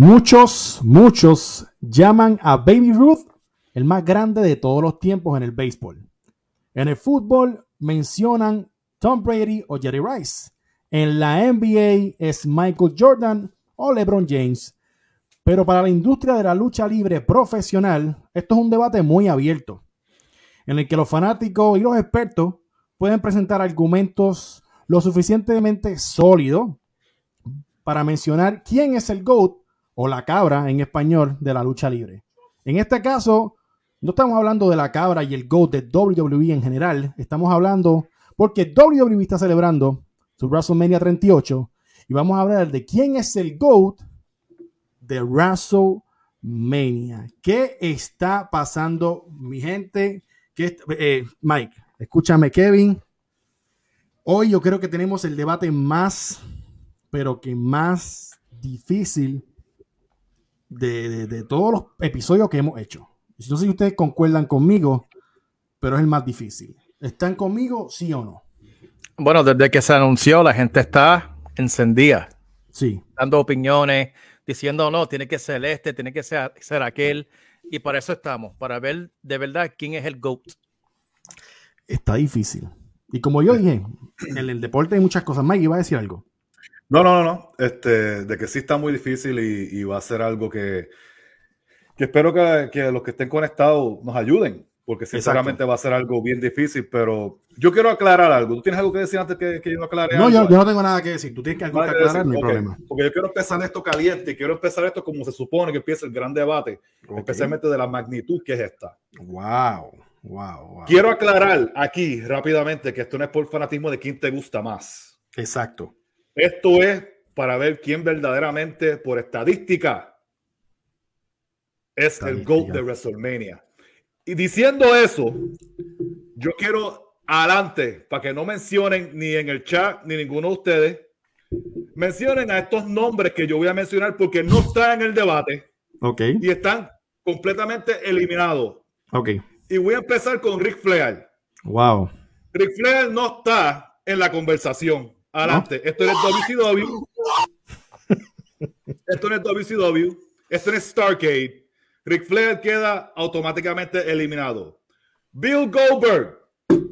Muchos, muchos llaman a Baby Ruth el más grande de todos los tiempos en el béisbol. En el fútbol mencionan Tom Brady o Jerry Rice. En la NBA es Michael Jordan o LeBron James. Pero para la industria de la lucha libre profesional, esto es un debate muy abierto, en el que los fanáticos y los expertos pueden presentar argumentos lo suficientemente sólidos para mencionar quién es el GOAT o la cabra en español de la lucha libre. En este caso, no estamos hablando de la cabra y el GOAT de WWE en general, estamos hablando porque WWE está celebrando su WrestleMania 38 y vamos a hablar de quién es el GOAT de WrestleMania. ¿Qué está pasando, mi gente? ¿Qué, eh, Mike, escúchame, Kevin. Hoy yo creo que tenemos el debate más, pero que más difícil de, de, todos los episodios que hemos hecho. No sé si ustedes concuerdan conmigo, pero es el más difícil. ¿Están conmigo, sí o no? Bueno, desde que se anunció, la gente está encendida. Sí. Dando opiniones, diciendo, no, tiene que ser este, tiene que ser, ser aquel. Y para eso estamos, para ver de verdad quién es el GOAT. Está difícil. Y como yo dije, en el deporte hay muchas cosas. Mike iba a decir algo. No, no, no, no. Este, de que sí está muy difícil y, va a ser algo que, que espero que, que, los que estén conectados nos ayuden porque sinceramente va a ser algo bien difícil, pero yo quiero aclarar algo. ¿Tú tienes algo que decir antes que, que yo aclare? No, yo, yo, no tengo nada que decir. Tú tienes que, algo que aclarar, no hay problema. Porque yo quiero empezar esto caliente, quiero empezar esto como se supone que empieza el gran debate, especialmente de la magnitud que es esta. Wow, wow, wow. Quiero aclarar aquí rápidamente que esto no es por fanatismo de quién te gusta más. Exacto. Esto es para ver quién verdaderamente, por estadística, es el GOAT de WrestleMania. Y diciendo eso, yo quiero adelante, para que no mencionen ni en el chat ni ninguno de ustedes, mencionen a estos nombres que yo voy a mencionar porque no están en el debate. Ok. Y están completamente eliminados. Ok. Y voy a empezar con Rick Flair. Wow. Rick Flair no está en la conversación. Adelante. Esto es WCW. Esto no es WCW. Esto es Starcade. Ric Flair queda automáticamente eliminado. Bill Goldberg,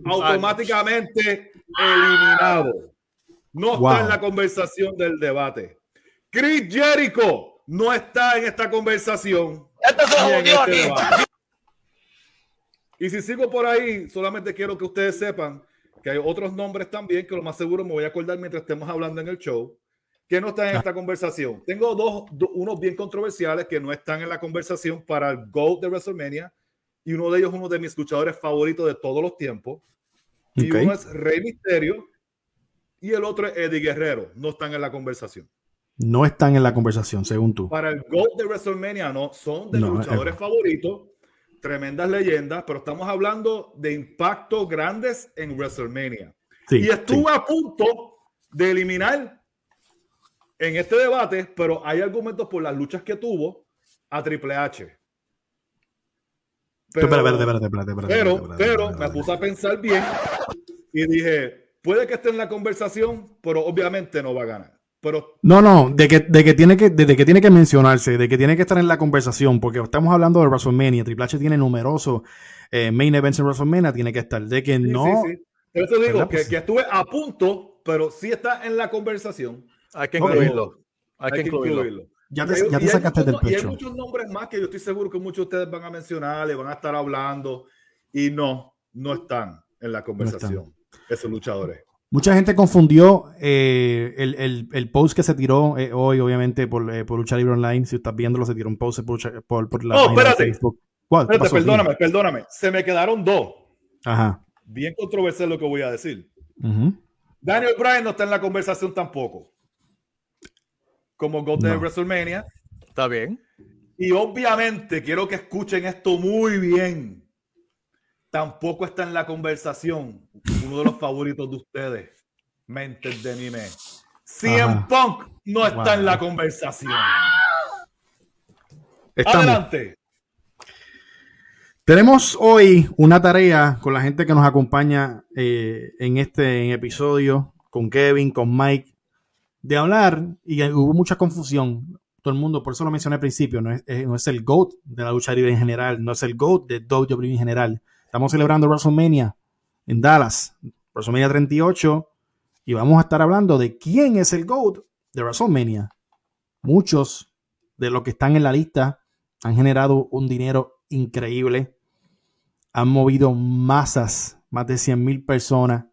automáticamente eliminado. No está en la conversación del debate. Chris Jericho no está en esta conversación. Este y si sigo por ahí, solamente quiero que ustedes sepan que hay otros nombres también que lo más seguro me voy a acordar mientras estemos hablando en el show que no están en esta conversación. Tengo dos, unos bien controversiales que no están en la conversación para el GOAT de WrestleMania y uno de ellos es uno de mis escuchadores favoritos de todos los tiempos. Y uno es Rey Misterio y el otro es Eddie Guerrero. No están en la conversación. No están en la conversación, según tú. Para el GOAT de WrestleMania no, son de los luchadores favoritos, tremendas leyendas, pero estamos hablando de impactos grandes en WrestleMania. y estuvo a punto de eliminar en este debate, pero hay argumentos por las luchas que tuvo a Triple H. Pero, pero, pero me puse a pensar bien y dije, puede que esté en la conversación, pero obviamente no va a ganar. Pero, no, no, de que, de que, tiene que, de que tiene que mencionarse, de que tiene que estar en la conversación, porque estamos hablando de WrestleMania, Triple H tiene numerosos eh, main events en WrestleMania, tiene que estar, de que no... Sí, Por eso digo que, que, estuve a punto, pero sí está en la conversación. Hay que incluirlo. Hay, que incluirlo. Ya te, ya te sacaste del pecho. Y hay muchos nombres más que yo estoy seguro que muchos de ustedes van a mencionar, le van a estar hablando y no, no están en la conversación esos luchadores. Mucha gente confundió eh, el, el, el, post que se tiró eh, hoy, obviamente, por, eh, por Lucha Libre Online. Si estás viéndolo, se tiró un post por, por, por la. Oh, espérate. Facebook. ¿Cuál? Espérate, perdóname, perdóname. Se me quedaron dos. Ajá. Bien controversial lo que voy a decir. Daniel Bryan no está en la conversación tampoco como GOAT de WrestleMania. Está bien. Y obviamente quiero que escuchen esto muy bien. Tampoco está en la conversación uno de los favoritos de ustedes. Mentes de anime. CM Punk no está en la conversación. Adelante. Tenemos hoy una tarea con la gente que nos acompaña eh, en este episodio, con Kevin, con Mike, de hablar y hubo mucha confusión. todo el mundo, por eso lo mencioné al principio, no es, no es el GOAT de la lucha libre en general, no es el GOAT de WWE en general. Estamos celebrando WrestleMania en Dallas, WrestleMania 38, y vamos a estar hablando de quién es el GOAT de WrestleMania. Muchos de los que están en la lista han generado un dinero increíble, han movido masas, más de 100 mil personas,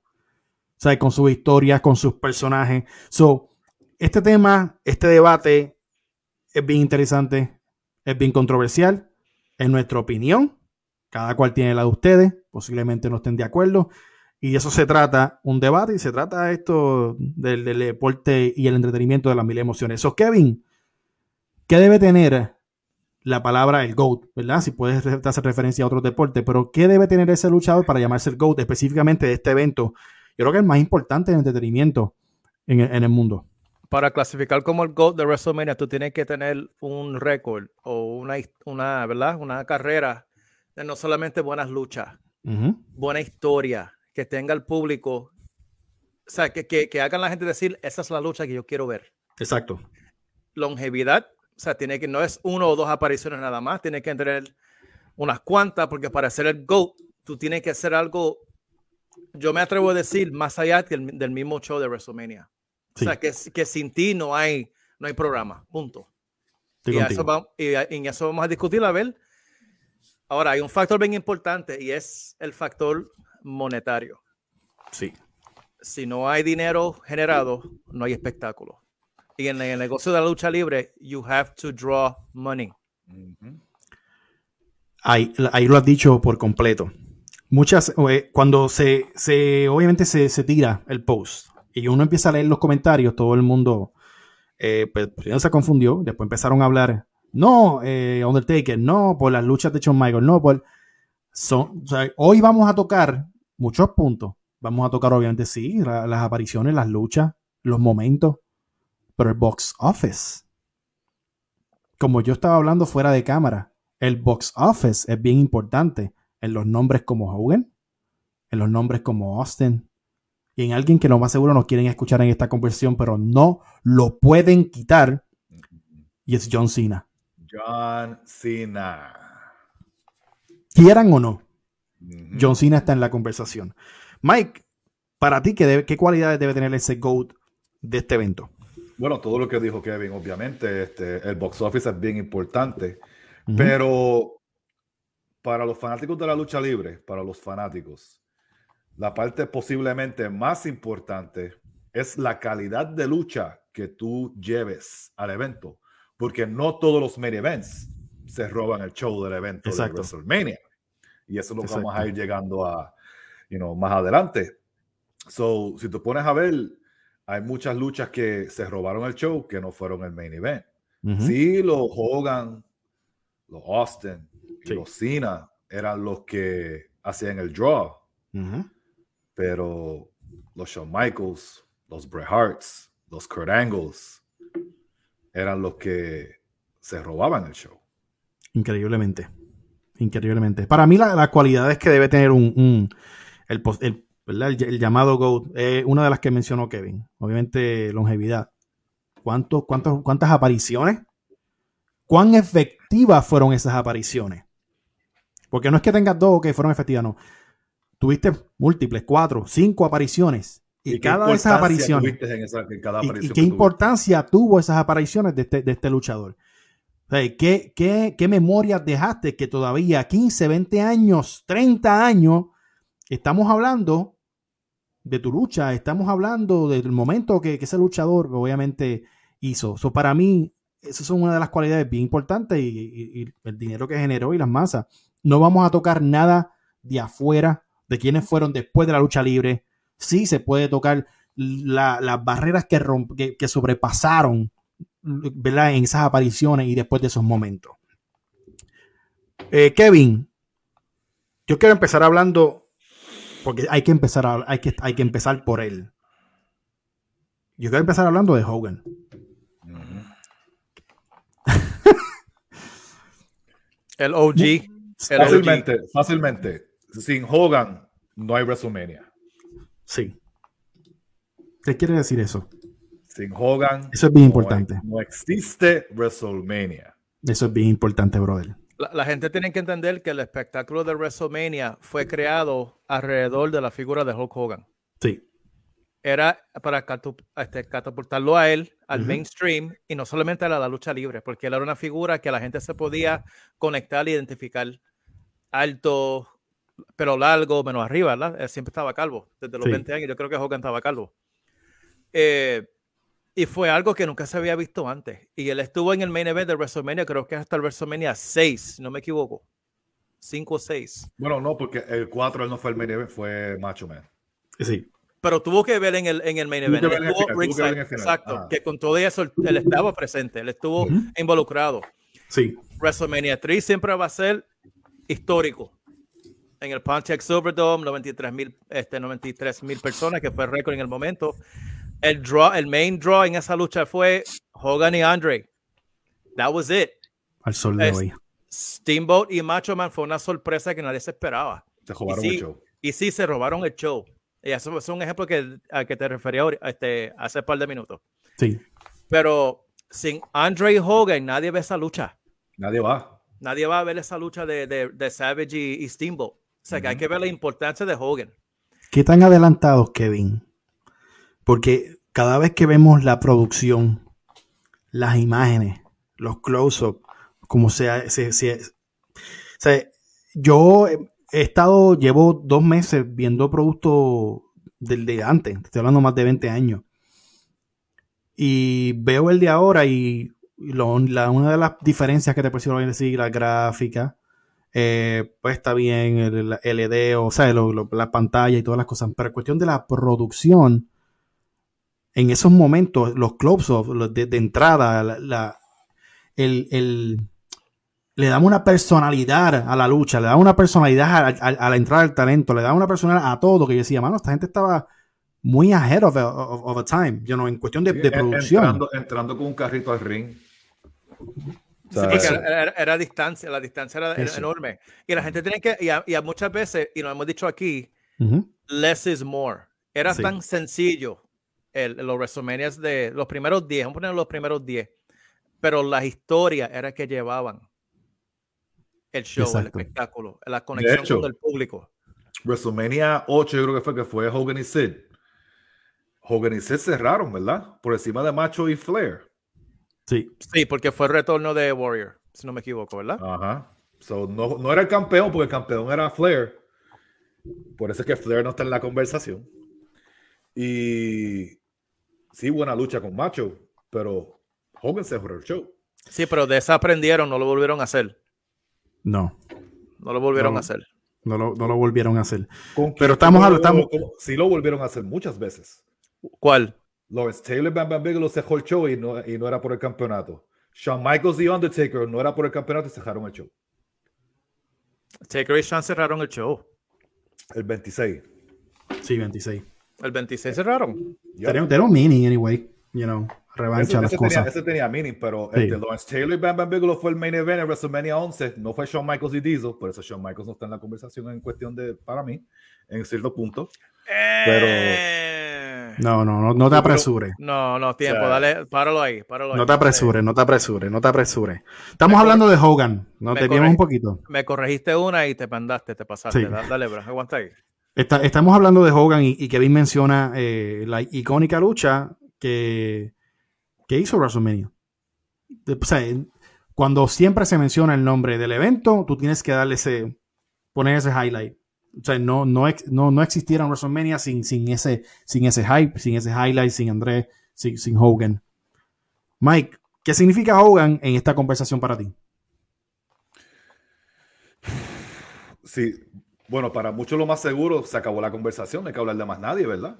¿sabes? con sus historias, con sus personajes. So, este tema, este debate es bien interesante, es bien controversial, en nuestra opinión. Cada cual tiene la de ustedes, posiblemente no estén de acuerdo. Y eso se trata un debate y se trata esto del, deporte y el entretenimiento de las mil emociones. So, Kevin, ¿qué debe tener la palabra el GOAT, ¿verdad? Si puedes hacer referencia a otro deporte, pero ¿qué debe tener ese luchador para llamarse el GOAT específicamente de este evento? Yo creo que es el más importante en entretenimiento en el, mundo. Para clasificar como el GOAT de WrestleMania, tú tienes que tener un récord o una, una, ¿verdad? Una carrera no solamente buenas luchas, buena historia, que tenga el público, o sea, que, que, que hagan la gente decir, esa es la lucha que yo quiero ver. Exacto. Longevidad, o sea, tiene que, no es uno o dos apariciones nada más, tiene que tener unas cuantas, porque para ser el GOAT, tú tienes que hacer algo, yo me atrevo a decir, más allá del, mismo show de WrestleMania. O sea, que, que sin ti no hay, no hay programa, punto. Y, eso vamos, y, en eso vamos a discutir, a ver. Ahora, hay un factor bien importante y es el factor monetario. Sí. Si no hay dinero generado, no hay espectáculo. Y en el negocio de la lucha libre, you have to draw money. ahí, lo has dicho por completo. Muchas, eh, cuando se, se obviamente se, se, tira el post y uno empieza a leer los comentarios, todo el mundo eh, pues, se confundió, después empezaron a hablar, no, eh, Undertaker, no, por las luchas de Shawn Michaels, no, por... Son, hoy vamos a tocar muchos puntos. Vamos a tocar, obviamente, sí, las apariciones, las luchas, los momentos, pero el box office. Como yo estaba hablando fuera de cámara, el box office es bien importante en los nombres como Hogan, en los nombres como Austin, y en alguien que lo más seguro nos quieren escuchar en esta conversión, pero no lo pueden quitar, y es John Cena. John Cena. Quieran o no, John Cena está en la conversación. Mike, para ti, ¿qué, qué cualidades debe tener ese GOAT de este evento? Bueno, todo lo que dijo Kevin, obviamente, este, el box office es bien importante, pero para los fanáticos de la lucha libre, para los fanáticos, la parte posiblemente más importante es la calidad de lucha que tú lleves al evento, porque no todos los main events se roban el show del evento de WrestleMania. Y eso lo vamos a ir llegando a, you know, más adelante. So, si te pones a ver, hay muchas luchas que se robaron el show que no fueron el main event. Sí, los Hogan, los Austin y los Cena eran los que hacían el draw. Pero los Shawn Michaels, los Bret Harts, los Kurt Angles eran los que se robaban el show. Increíblemente. Increíblemente. Para mí, las cualidades que debe tener un, el, el, llamado GOAT una de las que mencionó Kevin. Obviamente, longevidad. ¿Cuántos, ¿Cuántas apariciones? ¿Cuán efectivas fueron esas apariciones? Porque no es que tengas dos que fueron efectivas, no. Tuviste múltiples, cuatro, cinco apariciones. Y, cada de esas apariciones. y, qué importancia tuvo esas apariciones de este, de este luchador? ¿Qué, qué, memorias dejaste que todavía 15, 20 años, 30 años, estamos hablando de tu lucha, estamos hablando del momento que, ese luchador obviamente hizo. So, para mí, esas son una de las cualidades bien importantes y, el dinero que generó y las masas. No vamos a tocar nada de afuera, de quienes fueron después de la lucha libre. Sí se puede tocar las barreras que, que, que sobrepasaron ¿verdad? en esas apariciones y después de esos momentos. Eh, Kevin, yo quiero empezar hablando, porque hay que empezar, hay, que, hay que empezar por él. Yo quiero empezar hablando de Hogan. el OG. fácilmente, fácilmente. Sin Hogan no hay WrestleMania. Sí. ¿Qué quiere decir eso? Sin Hogan. Eso es bien importante. No existe WrestleMania. Eso es bien importante, brother. La, la, gente tiene que entender que el espectáculo de WrestleMania fue creado alrededor de la figura de Hulk Hogan. Sí. Era para este, catapultarlo a él al uh -huh. mainstream y no solamente a la, la, lucha libre, porque él era una figura que la gente se podía conectar e identificar. Alto, pero largo, menos arriba, ¿verdad? Él siempre estaba calvo, desde los sí. 20 años. Yo creo que Hogan estaba calvo. Eh, y fue algo que nunca se había visto antes. Y él estuvo en el main event de WrestleMania, creo que hasta el WrestleMania 6, no me equivoco. 5 o 6. Bueno, no, porque el 4 él no fue el main event, fue Macho Man. Sí. Pero tuvo que ver en el, en el main event. Él estuvo final, ringside, exacto. Ajá. Que con todo eso él estaba presente, él estuvo uh -huh. involucrado. Sí. WrestleMania 3 siempre va a ser histórico. En el Pontiac Silverdome, 93 mil este, 93, personas, que fue récord en el momento. El draw, el main draw en esa lucha fue Hogan y Andre. That was it. Al sol de es, hoy. Steamboat y Macho Man fue una sorpresa que nadie se esperaba. Se robaron y sí, el show. Y sí, se robaron el show. Y eso es un ejemplo que, al que te refería este, hace un par de minutos. Sí. Pero sin Andre y Hogan, nadie ve esa lucha. Nadie va. Nadie va a ver esa lucha de, de, de Savage y, y, Steamboat. O sea, que hay que ver la importancia de Hogan. ¿Qué tan adelantados, Kevin? Porque cada vez que vemos la producción, las imágenes, los close-up, como sea, se, se, o sea, yo he estado, llevo dos meses viendo productos del de antes, estoy hablando más de 20 años. Y veo el de ahora y lo, la, una de las diferencias que te puedo decir, la gráfica, eh, pues está bien, el, el LED, o sea, lo, lo, la pantalla y todas las cosas, pero en cuestión de la producción, en esos momentos, los close-ups de, de, entrada, la, la el, el, le damos una personalidad a la lucha, le damos una personalidad a, a, a, la entrada del talento, le damos una personalidad a todo, que yo decía, mano, esta gente estaba muy ahead of a, of, of a time, you know, en cuestión de, de producción. Entrando, entrando, con un carrito al ring. Sí, era, era, era, distancia, la distancia era, era enorme. Y la gente tiene que, y a, y a, muchas veces, y lo hemos dicho aquí, uh -huh. less is more. Era sí. tan sencillo el, los WrestleMania de los primeros 10, vamos a poner los primeros 10, pero las historias era que llevaban el show, Exacto. el espectáculo, la conexión hecho, con el público. WrestleMania 8 yo creo que fue que fue Hogan y Sid. Hogan y Sid cerraron, ¿verdad? Por encima de Macho y Flair. Sí. Sí, porque fue el retorno de Warrior, si no me equivoco, ¿verdad? Ajá. So, no, no era el campeón, porque el campeón era Flair. Por eso es que Flair no está en la conversación. Y sí, buena lucha con Macho, pero Hogan se el show. Sí, pero desaprendieron, no lo volvieron a hacer. No. No lo volvieron no, a hacer. No lo, no lo volvieron a hacer. ¿Con pero estamos hablando. estamos... Sí lo volvieron a hacer muchas veces. ¿Cuál? Lawrence Taylor Bam Bam Bigelow cerró el show y no, y no era por el campeonato. Shawn Michaels y Undertaker no era por el campeonato y cerraron el show. Taker y Shawn cerraron el show. El 26. Sí, 26. El 26 cerraron. Yep. Tenía, un meaning anyway, you know, revancha ese, las ese cosas. Tenía, ese tenía meaning, pero sí. este Lawrence Taylor y Bam Bam Bigelow fue el main event en WrestleMania 11, no fue Shawn Michaels y Diesel, por eso Shawn Michaels no está en la conversación en cuestión de, para mí, en cierto punto. Eh... Pero... No, no, no, no te apresures. No, no, tiempo, o sea, dale, páralo ahí, páralo ahí. No te apresures, no te apresures, no te apresures. Estamos hablando de Hogan, nos teníamos un poquito. Me corregiste una y te mandaste, te pasaste. Sí. Dale, bro, aguanta ahí. Está, estamos hablando de Hogan y, y Kevin menciona eh, la icónica lucha que, que hizo WrestleMania. O sea, cuando siempre se menciona el nombre del evento, tú tienes que darle ese, poner ese highlight. O sea, no, no, no, no existiera WrestleMania sin, sin, ese, sin ese hype, sin ese highlight, sin André, sin, sin Hogan. Mike, ¿qué significa Hogan en esta conversación para ti? Sí, bueno, para muchos lo más seguro se acabó la conversación, no hay que hablar de más nadie, ¿verdad?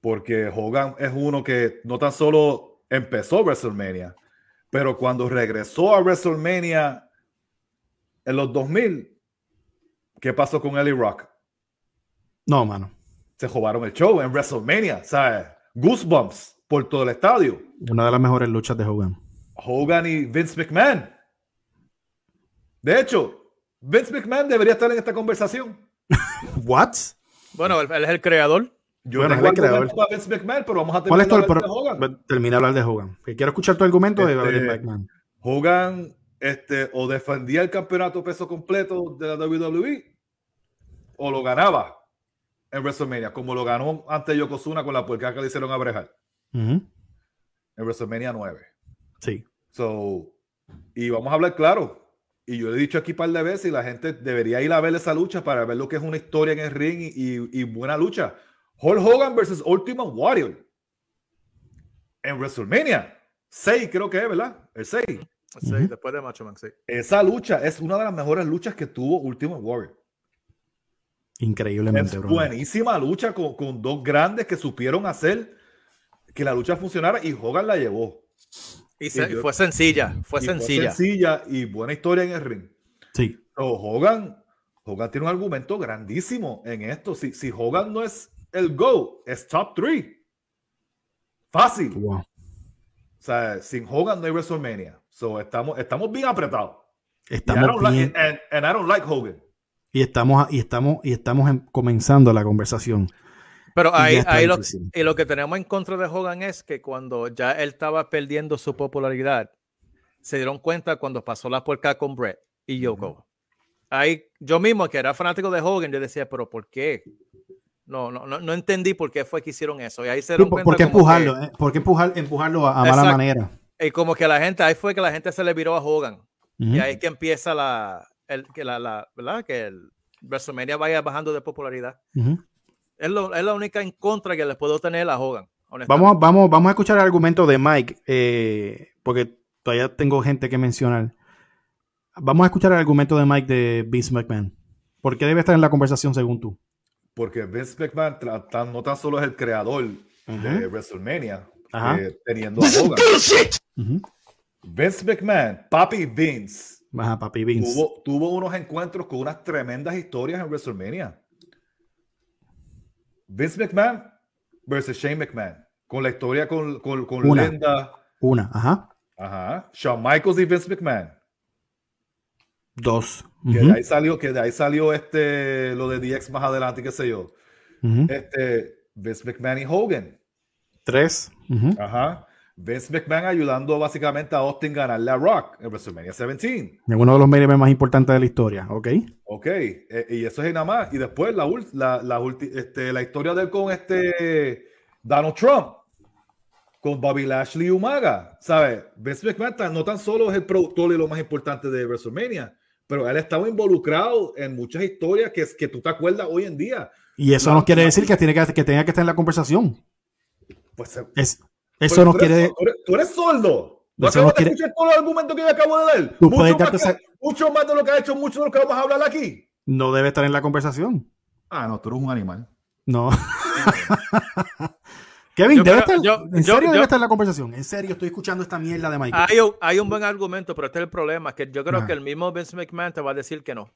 Porque Hogan es uno que no tan solo empezó WrestleMania, pero cuando regresó a WrestleMania en los 2000, ¿qué pasó con Ellie Rock? No, mano. Se robaron el show en WrestleMania, ¿sabes? Goosebumps por todo el estadio. Una de las mejores luchas de Hogan. Hogan y Vince McMahon. De hecho, Vince McMahon debería estar en esta conversación. What? Bueno, él, él es el creador. Yo Bueno, tengo es el creador. para Vince McMahon, pero vamos a ¿Cuál es tu terminar el de hablar de Hogan. Termina de hablar de Hogan. Que quiero escuchar tu argumento de Este, Vince McMahon. Hogan este, o defendía el campeonato peso completo de la WWE o lo ganaba en WrestleMania, como lo ganó ante Yokozuna con la puerca que le hicieron a Brejal en WrestleMania 9. Sí. So, y vamos a hablar claro. Y yo le he dicho aquí un par de veces y la gente debería ir a ver esa lucha para ver lo que es una historia en el ring y, y- y buena lucha. Hulk Hogan versus Ultimate Warrior en WrestleMania 6, creo que es, ¿verdad? El 6. Sí, Ujú. después de Macho Man, sí. Esa lucha es una de las mejores luchas que tuvo Ultimate Warrior. Increíblemente, Es bro. buenísima lucha con, con dos grandes que supieron hacer que la lucha funcionara y Hogan la llevó. Y se- Y yo- fue sencilla, fue Y sencilla. sencilla y buena historia en el ring. Sí. So, Hogan, Hogan tiene un argumento grandísimo en esto. Si, si Hogan no es el GO, es top 3. Fácil. Wow. O sea, sin Hogan no hay WrestleMania. So, estamos, estamos bien apretados. Y I, like, and I don't like Hogan. Y estamos, y estamos, y estamos en- comenzando la conversación. Pero ahí, ahí lo, y lo que tenemos en contra de Hogan es que cuando ya él estaba perdiendo su popularidad, se dieron cuenta cuando pasó la puerca con Brett y Yoko. Ahí, yo mismo, que era fanático de Hogan, yo decía, pero ¿por qué? No, no, no, no entendí por qué fue que hicieron eso. Y ahí se dieron ¿Por, cuenta por qué empujarlo? eh? ¿Por qué empujar, empujarlo a, a mala manera? y como que la gente, ahí fue que la gente se le viró a Hogan. Y ahí es que empieza la, el, que la, la- ¿verdad? Que el WrestleMania vaya bajando de popularidad. Es, lo- es la única en contra que le puedo tener a Hogan. Vamos, a- vamos, vamos a escuchar el argumento de Mike, eh, porque todavía tengo gente que mencionar. Vamos a escuchar el argumento de Mike de Vince McMahon. ¿Por qué debe estar en la conversación según tú? Porque Vince McMahon tra- tan- no tan solo es el creador de WrestleMania, eh, teniendo a Hogan. Ujú. Vince McMahon, Papi Vince, Ajá, papi Vince. tuvo, tuvo unos encuentros con unas tremendas historias en WrestleMania. Vince McMahon versus Shane McMahon. Con la historia con, con, con Una. Linda. Una, ajá. Ajá. Shawn Michaels y Vince McMahon. Dos. Que de ahí salió, que de ahí salió este, lo de DX más adelante, qué sé yo. Este, Vince McMahon y Hogan. Tres. Ajá. Vince McMahon ayudando básicamente a Austin a ganarle a Rock en WrestleMania 17. Es uno de los medios más importantes de la historia, ¿ok? Ok, eh, y eso es nada más. Y después la, la, la, este, la historia de él con este Donald Trump, con Bobby Lashley y Umaga, ¿sabes? Vince McMahon tan- no tan solo es el productor y lo más importante de WrestleMania, pero él estaba involucrado en muchas historias que, que tú te acuerdas hoy en día. Y eso No, no quiere decir que, tiene que, que tenga que estar en la conversación. Pues, Es, pues, eso no tú quiere... Tú eres, tú eres sordo. ¿No acabas de quiere- escuchar todos los argumentos que yo acabo de dar? Tú Mucho más, darte que- esa- mucho más de lo que ha hecho, mucho de lo que vamos a hablar aquí. No debe estar en la conversación. Ah, no, tú eres un animal. No. Kevin, Yo debe estar, yo- en yo- serio debe yo- estar en la conversación. En serio, estoy escuchando esta mierda de Mike. Hay un, hay un buen argumento, pero este es el problema, que yo creo Ajá. que el mismo Vince McMahon te va a decir que no.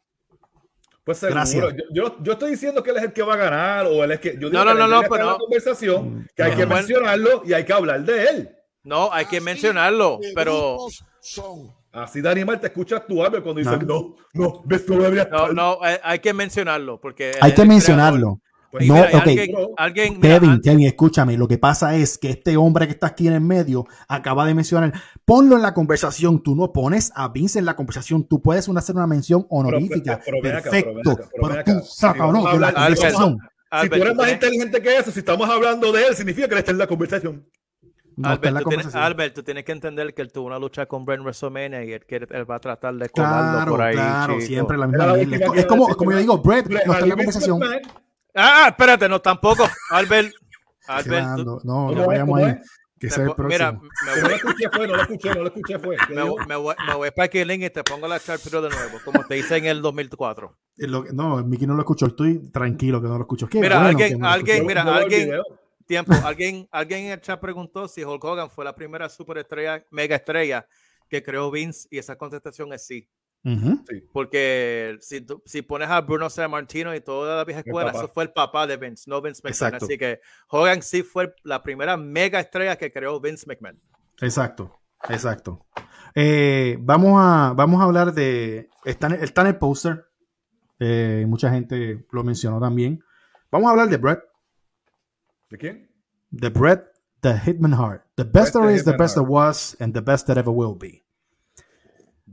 Pues seguro. Gracias. Yo, yo, yo estoy diciendo que él es el que va a ganar o él es que yo digo No, no, que no, no, pero conversación que hay No. que Bueno. mencionarlo y hay que hablar de él. No, hay que mencionarlo, pero Así de animal te escuchas tu Albert cuando dices No. no, no, ves no no, estar". no, hay, hay que mencionarlo, porque Hay que mencionarlo. Pues, No, mira, y ok. alguien, alguien- mira, Kevin, Kevin, escúchame. Lo que pasa es que este hombre que está aquí en el medio acaba de mencionar. Ponlo en la conversación. Tú no pones a Vince en la conversación. Tú puedes una- hacer una mención honorífica. pero ven acá, pero ven Perfecto. acá, pero ven Pero acá. tú saca o no de la Albert, conversación. Si tú eres más inteligente que eso, si estamos hablando de él, significa que él está en la conversación. No la Albert, tú tienes. Albert, tú tienes que entender que él tuvo una lucha con Brent WrestleMania y él, quiere- él va a tratar de colarlo Claro, por ahí. claro, chico. siempre la misma la Es, como, como yo digo, Brett no está en la conversación. Ah, espérate, no, tampoco. Albert, Albert, tú-. No, ¿Cómo no vayamos ¿Cómo ahí. Que me sea el po- mira, próximo. me voy, lo escuché fue, no lo escuché, no lo escuché fue. ¿Qué me, me voy, me voy para Killing y te pongo la Sharpshooter de nuevo, como te hice en el 2004. Eh, lo no, Mickey no lo escuchó. Estoy tranquilo que no lo escucho. Qué Mira, bueno alguien- que no lo alguien- escuchó. mira, No alguien-. Tiempo, alguien, alguien en el chat preguntó si Hulk Hogan fue la primera superestrella, mega estrella que creó Vince y esa contestación es sí. Ujú. Porque si, si pones a Bruno Sammartino y toda la vieja El escuela, eso fue el papá de Vince, no Vince McMahon. Exacto. Así que Hogan sí fue la primera mega estrella que creó Vince McMahon. Exacto, exacto. Eh, vamos, a, vamos a hablar de. Está en, está en el póster. Eh, mucha gente lo mencionó también. Vamos a hablar de Brett. ¿De quién? The Bret, the Hitman Hart. The best there the is, the best there was, and the best that ever will be.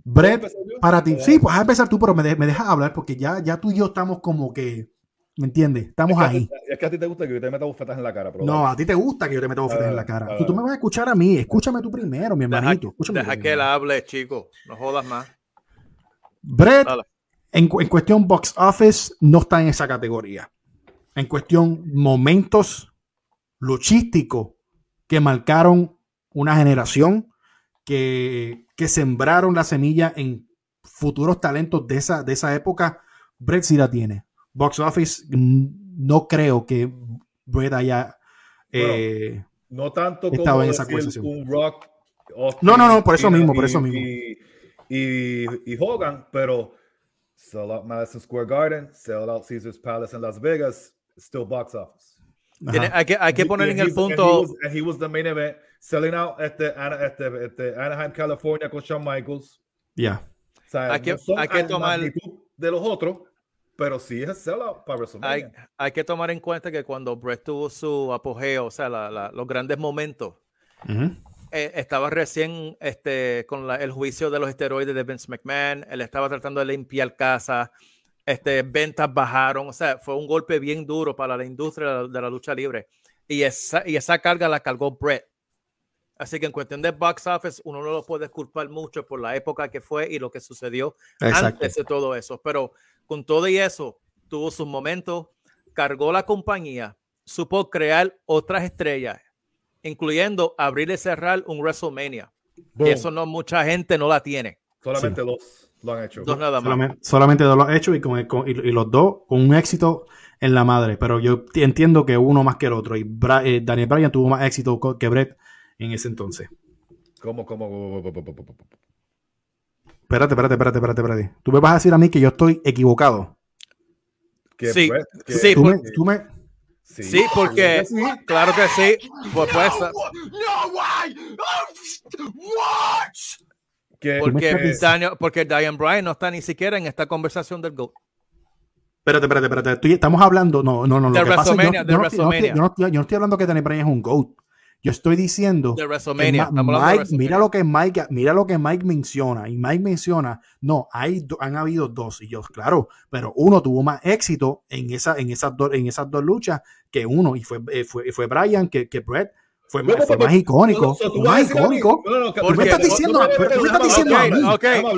Bret, empezar yo? Para ti. Sí, pues a empezar tú, pero me, de- me dejas hablar porque ya, ya tú y yo estamos como que. ¿Me entiendes? Estamos ahí. Es que a ti te gusta que yo te meta bufetas en la cara, pero No, a ti te gusta que yo te meta bofetas Ah, en la cara. ah. Tú, tú me vas a escuchar a mí. Escúchame tú primero, mi hermanito. Escúchame deja que él hable, chico. No jodas más. Brett, en, en cuestión box office, no está en esa categoría. En cuestión momentos luchísticos que marcaron una generación, que, que sembraron la semilla en futuros talentos de esa, de esa época, Brett sí la tiene. Box office, no creo que Brett haya... eh, No tanto Estaba como en esa decir conversación. un Rock. Austin, No, no, no, por eso Cena mismo, por y- eso mismo. Y, y, y Hogan, pero sell out Madison Square Garden, sell out Caesars Palace en Las Vegas, still box office. Tiene- hay, que, hay que poner en el And he punto. was, and he was the main event, selling out este, Ana- este, este, Anaheim, California con Shawn Michaels. ya. O sea, Hay que- no son hay que tomar- de los otros, pero sí es sellout para Hay, WrestleMania. hay que tomar en cuenta que cuando Brett tuvo su apogeo, o sea, la- la- los grandes momentos, Ujú. eh, estaba recién este, con la- el juicio de los esteroides de Vince McMahon, él estaba tratando de limpiar casa, este, ventas bajaron, o sea, fue un golpe bien duro para la industria de la, de la lucha libre. Y esa, y esa carga la cargó Brett. Así que en cuestión de box office, uno no lo puede culpar mucho por la época que fue y lo que sucedió Exacto. antes de todo eso. Pero con todo y eso, tuvo sus momentos, cargó la compañía, supo crear otras estrellas, incluyendo abrir y cerrar un WrestleMania. Boom. Y eso no mucha gente no la tiene. Solamente dos lo han hecho. Dos nada más. Solamente, solamente dos lo he hecho y, con, el- con- y, y los dos con un éxito en la madre. Pero yo entiendo que uno más que el otro. Y Bra- eh, Daniel Bryan tuvo más éxito que Brett en ese entonces. ¿Cómo, cómo? Espérate, espérate, espérate, espérate, espérate. Tú me vas a decir a mí que yo estoy equivocado. Que Sí, Brett- que- sí, Tú por- me, tú me- sí, Sí, porque sí. claro que sí. Pues, pues, Que- porque, estás diciendo? Daniel, porque Diane Bryan no está ni siquiera en esta conversación del GOAT. espérate, espérate, espérate. Estoy- estamos hablando. No, no, no. Lo que pasa no no yo no estoy- yo no estoy hablando que Daniel Bryan es un GOAT. Yo estoy diciendo. De WrestleMania. De Mike, WrestleMania. mira lo que Mike, mira lo que Mike menciona. Y Mike menciona, no, hay, han habido dos. Y yo, claro, pero uno tuvo más éxito en, esa, en, esas, dos en esas dos luchas que uno. Y fue, eh, fue, fue Brian, que, que Brett fue, No, más, fue más icónico. no, no, más icónico. no, no, no, que- Tú me no, estás no, diciendo- me estás diciendo a mí. Ok, tiempo,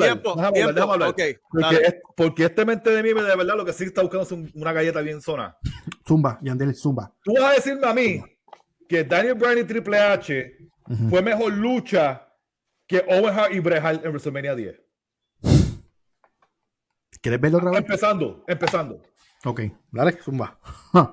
tiempo, Porque, dale. es- porque este mente de mí de verdad lo que sí está buscando es un- una galleta bien zona. Zumba, Yandel, Zumba. Tú vas a decirme a mí que Daniel Bryan y Triple H Ujú. fue mejor lucha que Owen Hart y Bret Hart en WrestleMania 10. ¿Quieres verlo otra vez? Empezando, empezando. Ok, dale, Zumba.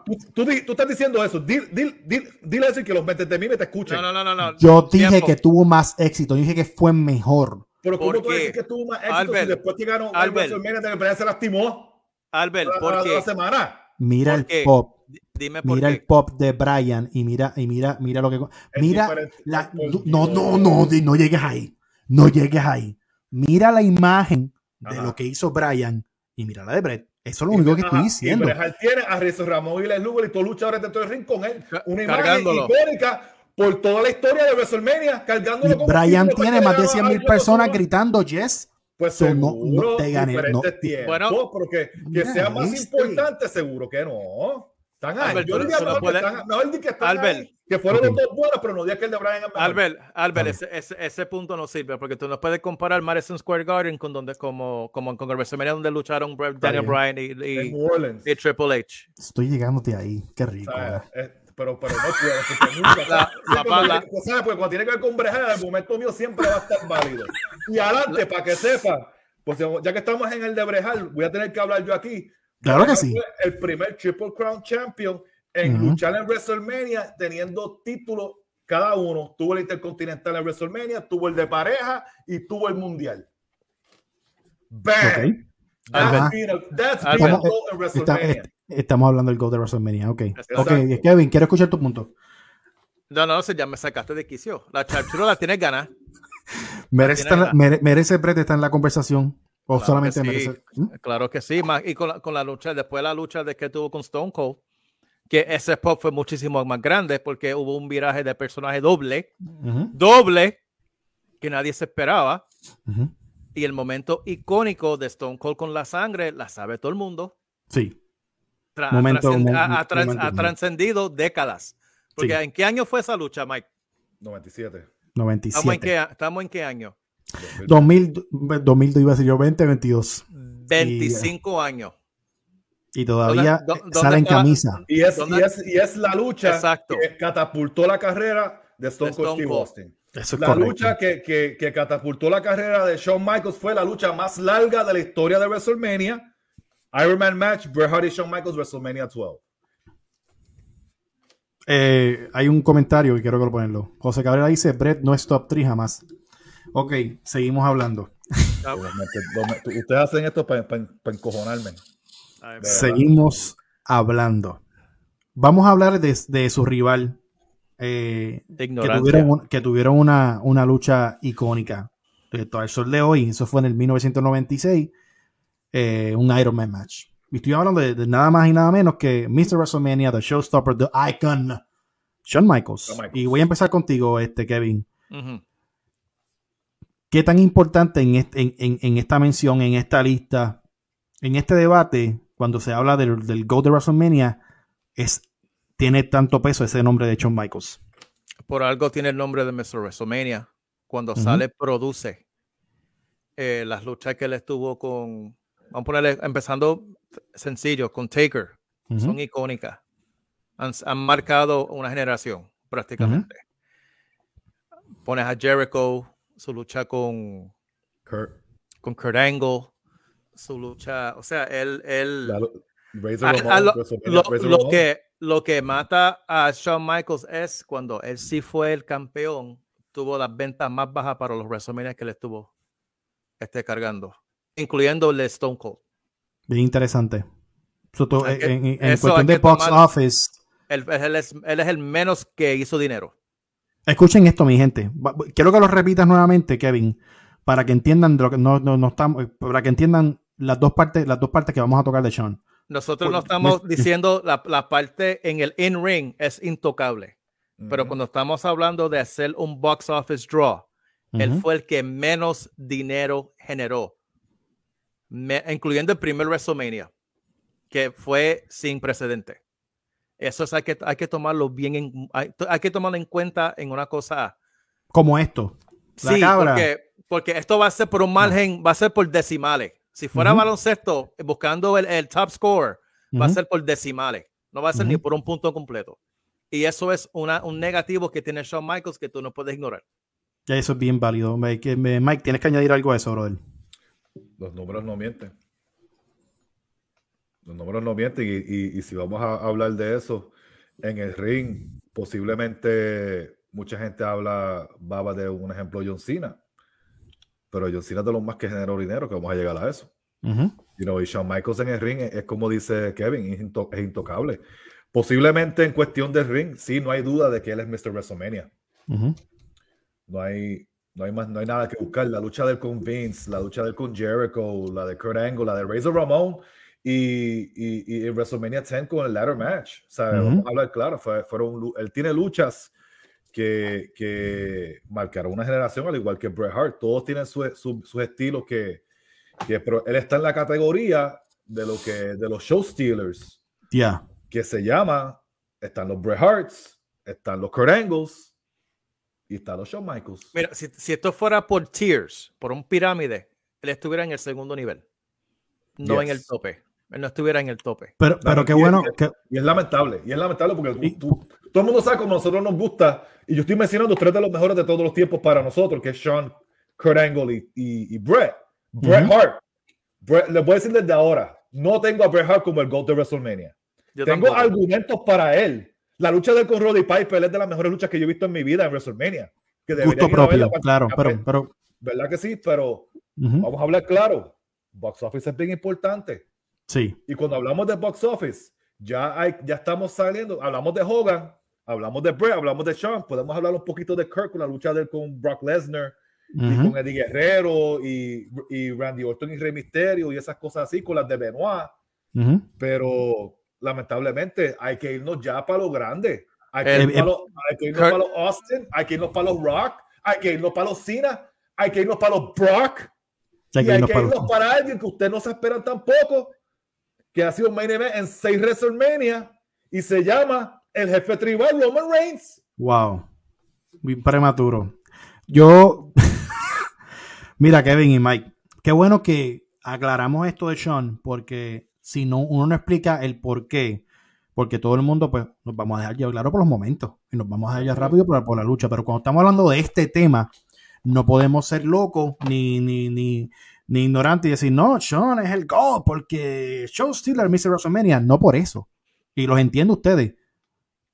Tú, tú tú estás diciendo eso. Dil- dil- dil- dile eso y que los mentes de mí me te escuchen. No, no, no, no. Yo dije Tiempo. que tuvo más éxito. Yo dije que fue mejor. Pero ¿cómo ¿Por tú qué? dices que tuvo más éxito Albert, si después que ganó el Albert. WrestleMania Daniel Bryan se lastimó Albert, ¿por la qué? semana? Mira ¿Por el qué? pop. Dime por Mira qué. el pop de Brian y mira, y mira, mira lo que. Mira, la- no, no, no, no llegues ahí. No llegues ahí. Mira la imagen de Ajá. lo que hizo Brian y mira la de Brett. Eso es lo Y- único que estoy Y diciendo. Hart tiene a Rizzo Ramón y Les Lugo y todos los luchadores dentro del ring con él. Una imagen cargándolo. icónica por toda la historia de WrestleMania, cargándolo Y como Brian tiene más de que 100 mil personas gritando yes. Pues So, no- seguro, no te gané, no. tiempos, Bueno. pero que, Mira, sea más ¿viste? importante, seguro que no. Están ahí. Albert, Yo no- diría no mejor que están, di que están Albert. ahí, que fueron los dos buenos, pero no digas que el de Brian es mejor. Albert, Albert, ese, ese, ese punto no sirve porque tú no puedes comparar Madison Square Garden con donde como, como el WrestleMania donde lucharon Daniel bien. Bryan y, en y, New Orleans. y Triple H. Estoy llegándote ahí. Qué O rico. sea, ¿eh? eh, pero, pero no puedo, porque nunca. La- pala. Porque cuando tiene que ver con Brejal, el momento mío siempre va a estar válido. Y adelante, para que sepa, pues ya que estamos en el de Brejal, voy a tener que hablar yo aquí. Claro que sí. El primer Triple Crown Champion en luchar en WrestleMania teniendo títulos cada uno. Tuvo el Intercontinental en WrestleMania, tuvo el de pareja y tuvo el Mundial. ¡Bam! That's being a- that's Albert. being a Estamos- goal in Está- WrestleMania. est- estamos hablando del Go de WrestleMania. Ok. Exacto. Ok, Kevin, quiero escuchar tu punto. No, no, se ya me sacaste de quicio. La Charchura la tienes ganas. ¿Merece, estar- merece Brett estar en la conversación? ¿O Claro solamente que sí. merece.? ¿Mm? Claro que sí, más y con la, con la lucha, después de la lucha de que tuvo con Stone Cold, que ese spot fue muchísimo más grande porque hubo un viraje de personaje doble, Ujú, doble, que nadie se esperaba. ujú. Y el momento icónico de Stone Cold con la sangre la sabe todo el mundo. Sí. Tra- Momento- ha, trascendido décadas. Porque Sí. ¿en qué año fue esa lucha, Mike? 97. ¿Estamos en 97. qué, estamos en qué año? 2000, 2000 iba a decir yo 20, 22. 25 años. Y todavía ¿Dónde- sale en camisa. Y es, ¿Dónde- y es, y es la lucha Exacto. que catapultó la carrera de Stone De Cold Stone Steve Cold. Austin. Eso es La correcto. lucha que, que, que catapultó la carrera de Shawn Michaels fue la lucha más larga de la historia de WrestleMania. Iron Man match, Bret Hart y Shawn Michaels, WrestleMania 12. Eh, hay un comentario que quiero que lo ponerlo. José Cabrera dice: Brett no es top 3 jamás. Ok, seguimos hablando. Ustedes hacen esto para encojonarme. Seguimos hablando. Vamos a hablar de, de su rival. eh, que tuvieron, un- que tuvieron una, una lucha icónica. Todo el sol de hoy, eso fue en el 1996, eh, un Iron Man match. Y estoy hablando de, de nada más y nada menos que Mr. WrestleMania, The Showstopper, The Icon, Shawn Michaels. Shawn Michaels. Y voy a empezar contigo, este Kevin. Ujú. ¿Qué tan importante en, este- en- en- en esta mención, en esta lista, en este debate, cuando se habla del, del Go de WrestleMania, es, tiene tanto peso ese nombre de Shawn Michaels? Por algo tiene el nombre de Mr. WrestleMania. Cuando sale, produce eh, las luchas que él estuvo con. Vamos a ponerle, empezando sencillo, con Taker. Son icónicas. Han, han marcado una generación, prácticamente. Pones a Jericho, su lucha con, Kurt, con Kurt Angle, su lucha. O sea, él. él la- Razor a- Ramon, a lo, Razor lo Ramon. que, lo que mata a Shawn Michaels es cuando él sí fue el campeón, tuvo las ventas más bajas para los WrestleMania que le estuvo este, cargando, incluyendo el Stone Cold. Bien interesante. So, to- en, en- en eso cuestión de box tomar- office, Él, él es, él es el menos que hizo dinero. Escuchen esto, mi gente. Quiero que lo repitas nuevamente, Kevin, para que entiendan de lo que no, no, no estamos, para que entiendan las dos partes, las dos partes que vamos a tocar de Sean. Nosotros no estamos me- diciendo la, la parte en el in-ring es intocable, pero cuando estamos hablando de hacer un box office draw, él fue el que menos dinero generó, me- incluyendo el primer WrestleMania, que fue sin precedente. Eso es, hay, que, hay que tomarlo bien, en, hay, hay que tomarlo en cuenta en una cosa. Como esto. La Sí, cabra. porque, porque esto va a ser por un margen, va a ser por decimales. Si fuera baloncesto, eh, buscando el, el top score, va a ser por decimales. No va a ser ni por un punto completo. Y eso es una, un negativo que tiene Shawn Michaels que tú no puedes ignorar. Ya eso es bien válido. Que- me- Mike, tienes que añadir algo a eso, brother. Los números no mienten. Los números no mienten. Y, y- y si vamos a hablar de eso, en el ring, posiblemente mucha gente habla, baba de un ejemplo John Cena. Pero John Cena es de los más que generó dinero, que vamos a llegar a eso. Ujú. You know, y Shawn Michaels en el ring es, es como dice Kevin, es, into- es intocable. Posiblemente en cuestión de ring, sí, no hay duda de que él es Mr. WrestleMania. Ujú. No hay, no hay más, no hay nada que buscar. La lucha del con Vince, la lucha del con Jericho, la de Kurt Angle, la de Razor Ramon y, y, y en WrestleMania 10 con el ladder match. O sea, Ujú. vamos a hablar claro, fue- fueron, él tiene luchas que, que marcaron una generación, al igual que Bret Hart. Todos tienen su- su- sus estilos que, que, pero él está en la categoría de lo que de los show stealers, Ya. que se llama, están los Bret Harts, están los Kurt Angles y están los Shawn Michaels. Mira, si, si esto fuera por tiers, por un pirámide, él estuviera en el segundo nivel, no en el Yes. tope. Él no estuviera en el tope. Pero, pero qué bueno. y- que- Y es lamentable, y es lamentable porque tú- Y- tú- todo el mundo sabe cómo a nosotros nos gusta, y yo estoy mencionando tres de los mejores de todos los tiempos para nosotros, que es Sean, Kurt Angle y, y, y Bret. Bret Ujú. Hart. Bret- les voy a decir desde ahora, no tengo a Bret Hart como el GOAT de WrestleMania. Yo tengo tampoco. argumentos para él. La lucha de él con Roddy Piper es de las mejores luchas que yo he visto en mi vida en WrestleMania. Que gusto propio, claro. Pero, pero ¿Verdad que sí? Pero ujú. vamos a hablar claro. Box office es bien importante. Sí. Y cuando hablamos de box office, ya, hay, ya estamos saliendo, hablamos de Hogan, hablamos de Bret, hablamos de Sean, podemos hablar un poquito de Kirk con la lucha de él con Brock Lesnar y con Eddie Guerrero y, y Randy Orton y Rey Mysterio y esas cosas así, con las de Benoit, pero lamentablemente, hay que irnos ya para lo grande. Hay que, El- irnos, para los, hay que irnos Kurt- para los Austin, hay que irnos para los Rock, hay que irnos para los Cena, hay que irnos para los Brock. Hay y que hay que irnos para alguien que ustedes no se esperan tampoco, que ha sido main event en seis WrestleMania y se llama el jefe tribal Roman Reigns. Wow. Muy prematuro. Yo. Mira, Kevin y Mike. Qué bueno que aclaramos esto de Sean, porque si no, uno no explica el por qué. Porque todo el mundo, pues, nos vamos a dejar llevar, claro, por los momentos. Y nos vamos a dejar llevar rápido por, por la lucha. Pero cuando estamos hablando de este tema, no podemos ser locos ni, ni, ni, ni ignorantes y decir, no, Sean es el GOAT porque Sean Steeler Mr. WrestleMania. No por eso. Y los entiendo ustedes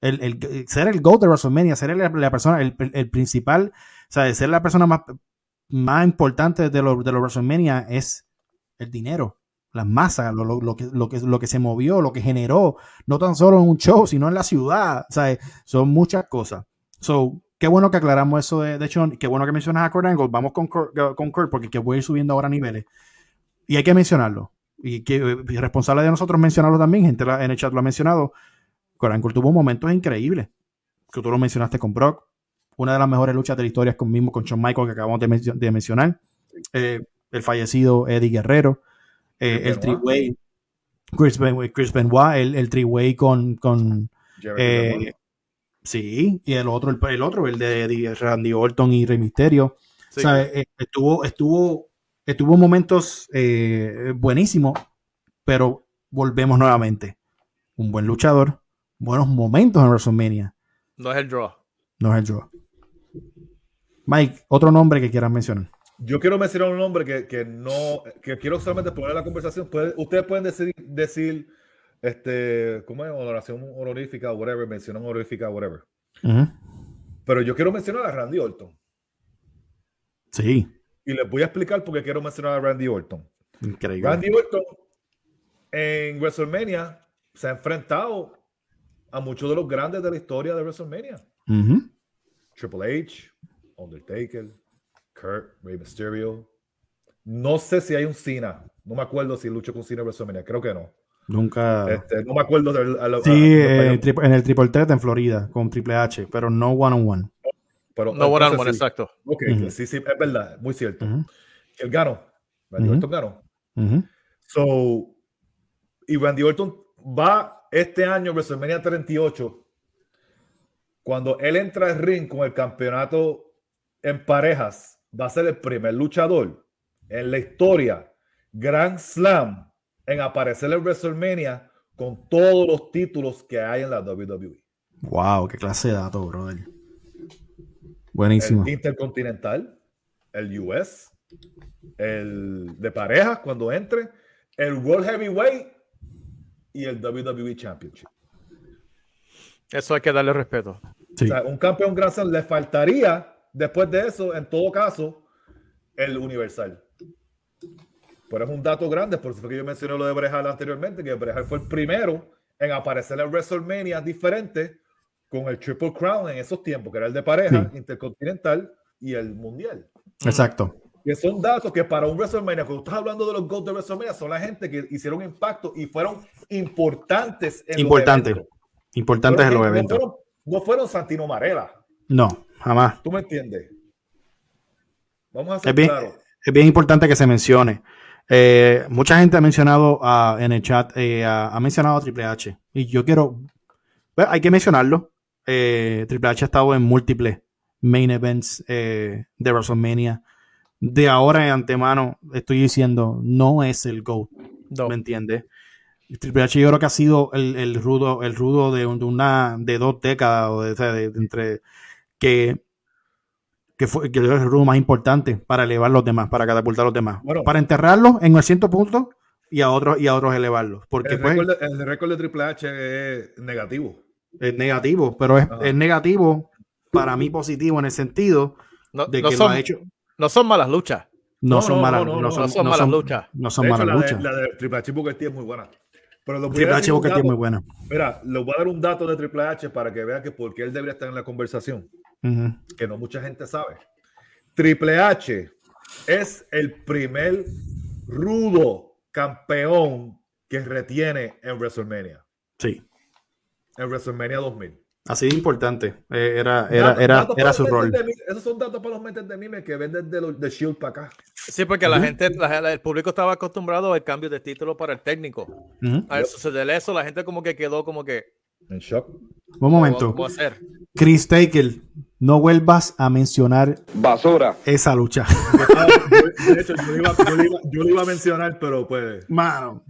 el, el- ser el GOAT de WrestleMania, ser la, la persona, el, el- el principal, o sea, ser la persona más, más importante de los de los WrestleMania es el dinero, las masas, lo, lo- lo que, lo, que, lo que se movió, lo que generó, no tan solo en un show, sino en la ciudad, o sea, son muchas cosas. So, qué bueno que aclaramos eso de, de Sean, qué bueno que mencionas a Kurt Angle, vamos con Kurt, con Kurt porque que voy a ir subiendo ahora niveles. Y hay que mencionarlo. Y que y responsable de nosotros mencionarlo también, gente la- en el chat lo ha mencionado. Kurt Angle tuvo momentos increíbles. Que tú lo mencionaste con Brock. Una de las mejores luchas de la historia es con mismo con Shawn Michaels que acabamos de, mencio- de mencionar. Eh, el fallecido Eddie Guerrero. Eh, el three-way. Chris, Ben- Chris Benoit. El, el three-way con, con eh. Sí, y el otro, el, el otro, el de Randy Orton y Rey Mysterio. Sí. Sea, eh, estuvo, estuvo, estuvo momentos eh, buenísimos, pero volvemos nuevamente. Un buen luchador, buenos momentos en WrestleMania, No es el draw. no es el draw. Mike, otro nombre que quieras mencionar. Yo quiero mencionar un nombre que, que no, que quiero solamente poner en la conversación. Ustedes pueden decir, decir, este, ¿cómo es? Honoración honorífica, whatever, mención honorífica, whatever. Pero yo quiero mencionar a Randy Orton. Sí, Y les voy a explicar por qué quiero mencionar a Randy Orton. increíble. Randy Orton en WrestleMania se ha enfrentado a muchos de los grandes de la historia de WrestleMania. Triple H, Undertaker, Kurt, Rey Mysterio. No sé si hay un Cena. No me acuerdo si luchó con Cena en WrestleMania. Creo que no. Nunca. Este, no me acuerdo. del- a lo- a- sí, a- eh, tri- en el Triple Threat en Florida con Triple H, pero no one on one. pero No one on one, sí. exacto. Ok, sí, sí, es verdad. Muy cierto. Ujú, Él ganó. Randy. Orton ganó. So, y Randy Orton va este año, WrestleMania 38, cuando él entra al ring con el campeonato en parejas, va a ser el primer luchador en la historia, Grand Slam, en aparecer en WrestleMania con todos los títulos que hay en la WWE. Wow, qué clase de dato, brother. Buenísimo. El Intercontinental, el US, el de parejas cuando entre, el World Heavyweight y el WWE Championship. Eso hay que darle respeto. Sí. O sea, un campeón Grand Slam le faltaría después de eso, en todo caso, el Universal. Pero es un dato grande, por eso fue que yo mencioné lo de Brejal anteriormente, que Brejal fue el primero en aparecer en WrestleMania diferente con el Triple Crown en esos tiempos, que era el de pareja, Sí. intercontinental y el mundial. Exacto. Que son datos que para un WrestleMania, cuando estás hablando de los GOAT de WrestleMania, son la gente que hicieron impacto y fueron importantes en Importante. los eventos. Importantes en Fueron- los no eventos. fueron- no fueron Santino Marella. No, jamás. ¿Tú me entiendes? Vamos a ser Es bien, claros. es bien importante que se mencione. Eh, mucha gente ha mencionado ah, en el chat, eh, ha, ha mencionado a Triple H. Y yo quiero. pues, hay que mencionarlo. Eh, Triple H ha estado en múltiples main events de WrestleMania. De ahora en antemano, estoy diciendo, no es el GOAT. No. ¿Me entiendes? Triple H yo creo que ha sido el, el rudo, el rudo de, un- de una de dos décadas o de- de entre que, que fue que es el rudo más importante para elevar los demás, para catapultar a los demás. Bueno. para enterrarlos en el ciento puntos y a otros y a otros elevarlos. Porque El pues, récord, de, el récord de Triple H es negativo. es negativo, pero es, es negativo para mí positivo en el sentido No, de no que son, lo ha hecho. no son malas luchas. No, No, son no, malas, no, no, no no, son, no son no malas son- luchas. No son De hecho, malas la, de, luchas. la de Triple H Booker T es muy buena. Pero a Triple H Booker T es dato. muy buena. Mira, les voy a dar un dato de Triple H para que vean que por qué él debería estar en la conversación, que no mucha gente sabe. Triple H es el primer rudo campeón que retiene en WrestleMania. Sí. En WrestleMania 2000. Así de importante. Eh, era, era, era, era su rol. Esos son datos para los mentes de mime que venden de, de Shield para acá. Sí, porque la gente, el público estaba acostumbrado al cambio de título para el técnico. Al suceder eso, la gente como que quedó como que. En shock. Un momento. Chris Taker, no vuelvas a mencionar basura esa lucha. de hecho, yo, iba, yo, lo iba a mencionar, pero pues. Mano.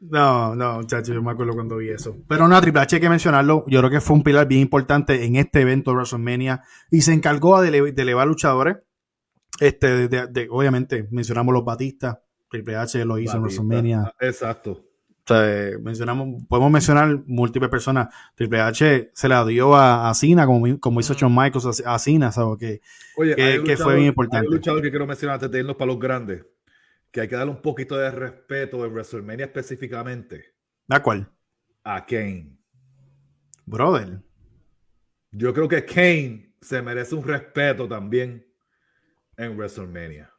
No, no, muchachos, yo me acuerdo cuando vi eso. Pero no, Triple H hay que mencionarlo. Yo creo que fue un pilar bien importante en este evento de WrestleMania y se encargó de, elevar luchadores. Este, de, obviamente, mencionamos los Batistas. Triple H lo hizo en WrestleMania. Exacto. O sea, mencionamos, podemos mencionar múltiples personas. Triple H se la dio a, a Cena, como, como hizo John Michaels a, Cena, ¿sabes? Que, que, fue bien importante. Hay un luchador que quiero mencionar antes de irnos para los grandes que hay que darle un poquito de respeto en WrestleMania específicamente. ¿A cuál? A Kane. Brother. Yo creo que Kane se merece un respeto también en WrestleMania.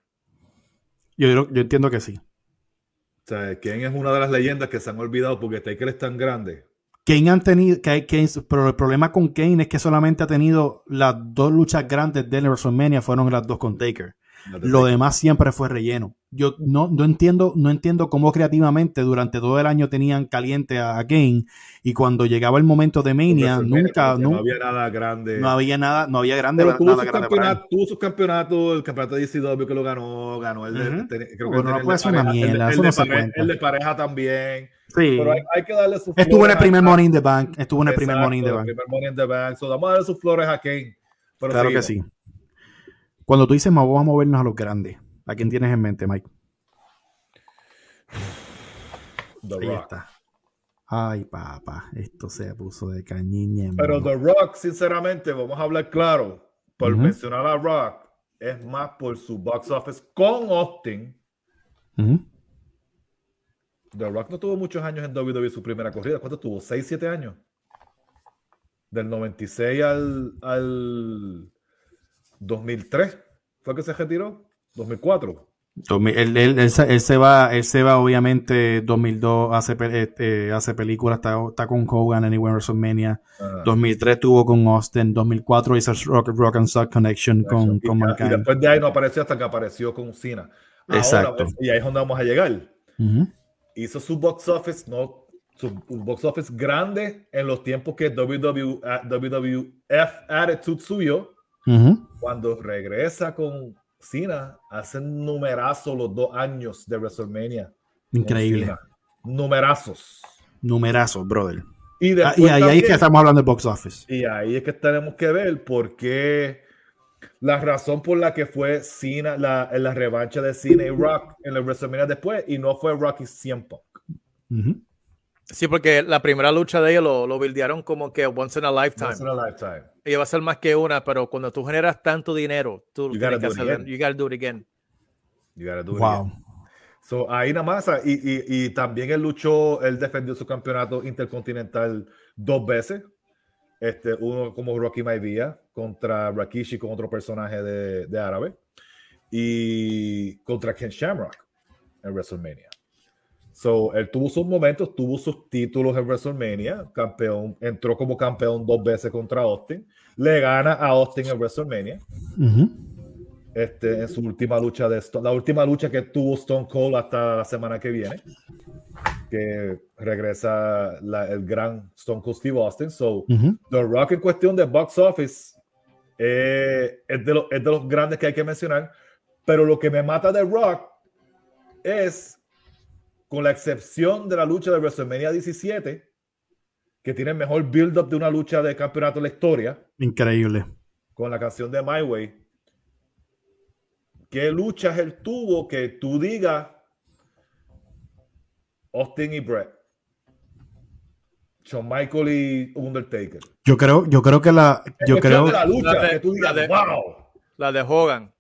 Yo, yo entiendo que sí. O sea, Kane es una de las leyendas que se han olvidado porque Taker es tan grande. Kane han tenido, Kane, pero el problema con Kane es que solamente ha tenido las dos luchas grandes de WrestleMania fueron las dos con Taker. Lo demás siempre fue relleno. Yo no, no, entiendo, no entiendo cómo creativamente durante todo el año tenían caliente a, Kane y cuando llegaba el momento de Mania, nunca, no había nada grande. No había nada, no había grande. Pero tuvo, su campeonato, tuvo su campeonato, el campeonato de DCW que lo ganó, ganó el de, creo que no puede ser una mierda, el, de, pareja también. Sí. Pero hay, que darle sus Estuvo en el primer Money in the Bank. Estuvo en el primer Money in the Bank. El primer Money in the Bank. So, vamos a darle sus flores a Kane. claro que sí. Cuando tú dices, vamos a movernos a los grandes, ¿a quién tienes en mente, Mike? The Ahí Rock. Está. Ay, papá, esto se puso de cañiña. Pero The Rock, sinceramente, vamos a hablar claro. Por mencionar a Rock, es más por su box office con Austin. The Rock no tuvo muchos años en WWE su primera corrida. ¿Cuánto tuvo? ¿6, 7 años? Del 96 al, al 2003 fue que se retiró. 2004. Él, él, él, se va, él se va obviamente 2002 hace, este, hace películas, está, está, con Hogan en WrestleMania. 2003 tuvo con Austin, 2004 hizo Rock, Rock and Sock Connection con, con y, y, después de ahí no apareció hasta que apareció con Cena. Exacto. y ahí es donde vamos a llegar. Hizo su box office, no, su box office grande en los tiempos que WWF Attitude suyo cuando regresa con Cena, hacen numerazos los dos años de WrestleMania. Increíble. Numerazos. Numerazos, brother. Y, ah, ahí, es que estamos hablando de box office. Y ahí es que tenemos que ver por qué la razón por la que fue Cena la, en la revancha de Cena y Rock en la WrestleMania después y no fue Rocky 100 Punk. Sí, porque la primera lucha de ellos lo, lo buildearon como que once in a lifetime. Once in a lifetime. Y va a ser más que una, pero cuando tú generas tanto dinero, tú tienes que hacerlo. You gotta do it again. You gotta do it wow. So, ahí nada más, y, y, y, también él luchó, él defendió su campeonato intercontinental dos veces. Este, uno como Rocky Maivia contra Rakishi con otro personaje de, de árabe y contra Ken Shamrock en WrestleMania. So, él tuvo sus momentos, tuvo sus títulos en WrestleMania, campeón, entró como campeón dos veces contra Austin, le gana a Austin en WrestleMania. Este, en su última lucha de la última lucha que tuvo Stone Cold hasta la semana que viene, que regresa el gran Stone Cold Steve Austin. So, The Rock en cuestión de box office eh, es, de es de los grandes que hay que mencionar, pero lo que me mata de Rock es con la excepción de la lucha de WrestleMania 17, que tiene el mejor build-up de una lucha de campeonato en la historia. Increíble. Con la canción de My Way. ¿Qué luchas él tuvo que tú digas Austin y Brett? Shawn Michael y Undertaker. Yo creo, yo creo que la, yo creo la lucha que tú digas, la de, wow. La de Hogan.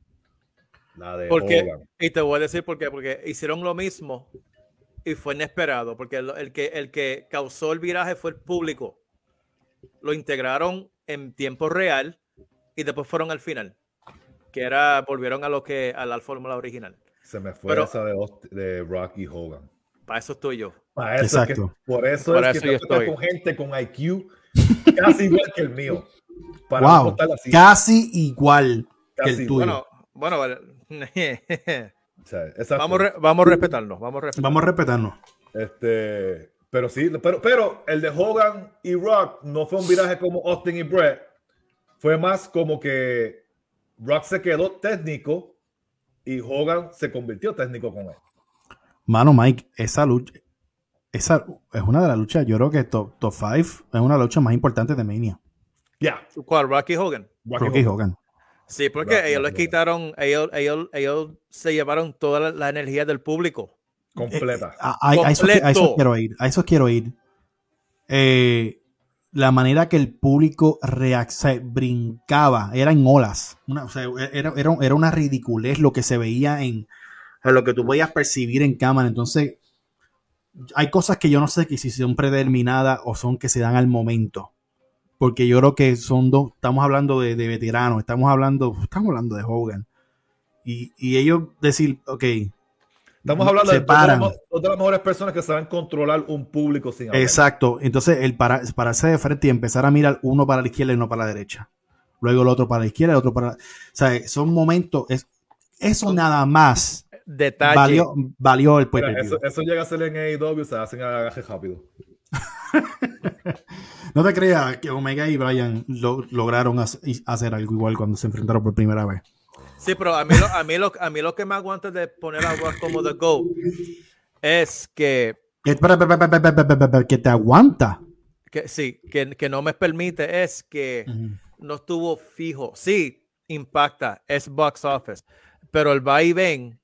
La de porque, Y te voy a decir por qué, porque hicieron lo mismo y fue inesperado, porque el, que, el que causó el viraje fue el público. Lo integraron en tiempo real y después fueron al final, que era, volvieron a lo que, a la fórmula original. Se me fue esa de, de Rocky Hogan. Para eso estoy yo. Para eso es que- Exacto. por eso Para es eso que yo estoy. con gente con IQ casi igual que el mío. Para Wow. Casi igual que Casi el tuyo. Bueno, bueno, sea, vamos, re- vamos a respetarnos. Vamos a respetarnos. Vamos a respetarnos. Este, pero sí, pero, pero el de Hogan y Rock no fue un viraje como Austin y Brett. Fue más como que Rock se quedó técnico y Hogan se convirtió técnico con él. Mano, Mike, esa lucha, esa es una de las luchas, yo creo que top, top 5 es una de las luchas más importantes de Mania. Ya. ¿Cuál? Rocky Hogan. Rocky Rocky Hogan. Hogan. Sí, porque ellos les quitaron, ellos, ellos, ellos se llevaron toda la, la energía del público. Completa. A, a- a eso, a eso Completo. quiero ir. A eso quiero ir. Eh, la manera que el público se brincaba era en olas. Una- o sea, era, era- era una ridiculez lo que se veía en en lo que tú podías percibir en cámara. Entonces, hay cosas que yo no sé que si son predeterminadas o son que se dan al momento. Porque yo creo que son dos, estamos hablando de, de veteranos, estamos hablando, estamos hablando de Hogan. Y, y ellos decir, ok, Estamos hablando de dos de, de las mejores personas que saben controlar un público sin hablar. Exacto. Entonces, el para, pararse de frente y empezar a mirar uno para la izquierda y uno para la derecha. Luego el otro para la izquierda y el otro para la... O sea, son momentos... Es, eso nada más Detalle. valió, valió el eso, eso llega a ser en AEW, se hacen agaje rápido. No te creas que Omega y Bryan lo- lograron hacer algo igual cuando se enfrentaron por primera vez. Sí, pero a mí, lo, a, mí lo, a mí lo que me aguanta de poner a Rock como The GOAT es que, espera, que te aguanta. que sí, que, que no me permite es que no estuvo fijo. Sí, impacta, es box office, pero el va y ven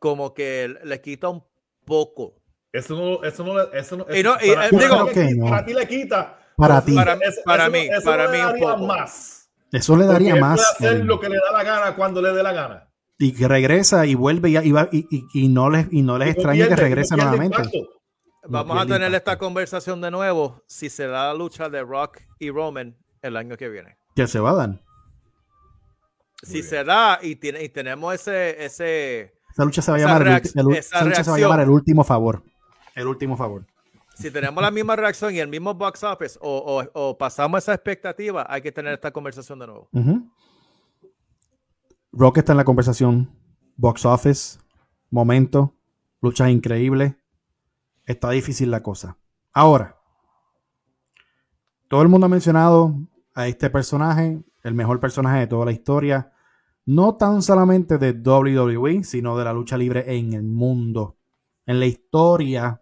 como que le quita un poco. Eso no, eso no, le- eso no, Y no, eso- y, para, eh, para digo- ti le para ti le quita. Para Eso- ti. Para- eso- para eso mí, eso para no le mí un daría poco. más. Eso le daría más. puede hacer Kevin. lo que le da la gana cuando le dé la gana. Y que regresa y vuelve y, y, va- y- y- y no les, y no les extraña que regrese nuevamente. Vamos a tener esta conversación de nuevo si se da la lucha de Rock y Roman el año que viene. Que se va a dar. Si se da y, tiene, y tenemos ese, ese, Esa lucha se va a llamar, el, el esa esa lucha se va a llamar el último favor. El último favor. si tenemos la misma reacción y el mismo box office o, o- o pasamos esa expectativa, hay que tener esta conversación de nuevo. Rock está en la conversación. Box office. Momento. Luchas increíbles. Está difícil la cosa. Ahora. Todo el mundo ha mencionado a este personaje. El mejor personaje de toda la historia. No tan solamente de WWE, sino de la lucha libre en el mundo. En la historia.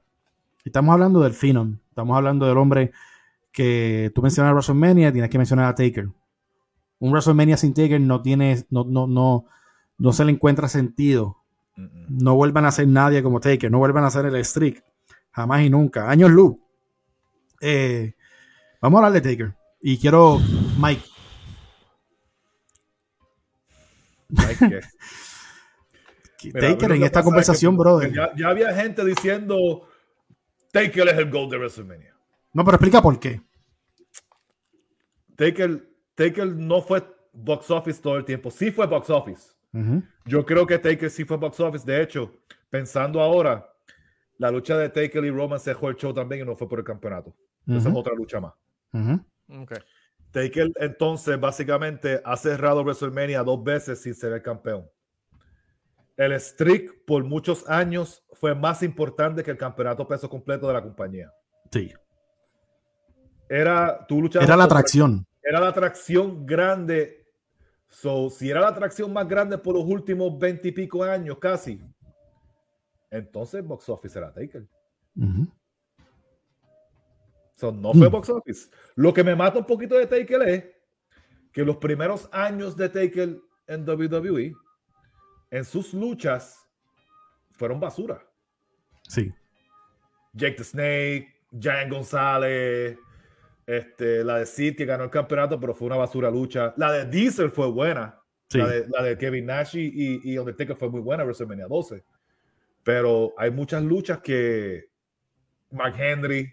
Estamos hablando del Phenom. Estamos hablando del hombre que tú mencionas a WrestleMania, tienes que mencionar a Taker. Un WrestleMania sin Taker no tiene, no, no, no, no se le encuentra sentido. No vuelvan a ser nadie como Taker, no vuelvan a hacer el streak. Jamás y nunca. Años luz. Eh, vamos a hablar de Taker. Y quiero, Mike, Mira, Taker en esta conversación, brother. Ya, ya había gente diciendo Taker es el GOAT de WrestleMania. No, pero explica por qué. Taker, Taker no fue box office todo el tiempo. Sí fue box office. Yo creo que Taker sí fue box office. De hecho, pensando ahora, la lucha de Taker y Roman se dejó el show también y no fue por el campeonato. Esa es otra lucha más. Ujú. Okay. Taker entonces básicamente ha cerrado WrestleMania dos veces sin ser el campeón. El streak por muchos años fue más importante que el campeonato peso completo de la compañía. Sí. Era, tú Era la atracción. Era la atracción grande. So, si era la atracción más grande por los últimos veinte y pico años, casi, entonces box office era Taker. So, no fue Mm. box office. Lo que me mata un poquito de Taker es que los primeros años de Taker en WWE, en sus luchas, fueron basura. Sí. Jake the Snake, Giant González, este, la de Sid que ganó el campeonato, pero fue una basura lucha. La de Diesel fue buena. Sí. La, de, la de Kevin Nash y, y Undertaker fue muy buena, WrestleMania 12. Pero hay muchas luchas que Mark Henry,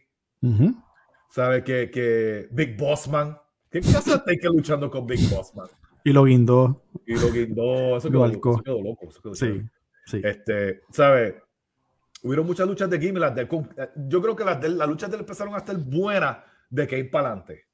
sabe que, que Big Bossman. ¿Qué de Taker luchando con Big Bossman? Y lo guindó. Y lo guindó. Eso quedó, alcó. eso quedó loco. eso quedó Sí. Sí. Este, ¿sabe? Hubieron muchas luchas de Gimme. Las de, yo creo que las, de, las luchas de él empezaron a estar buenas de Kane para adelante.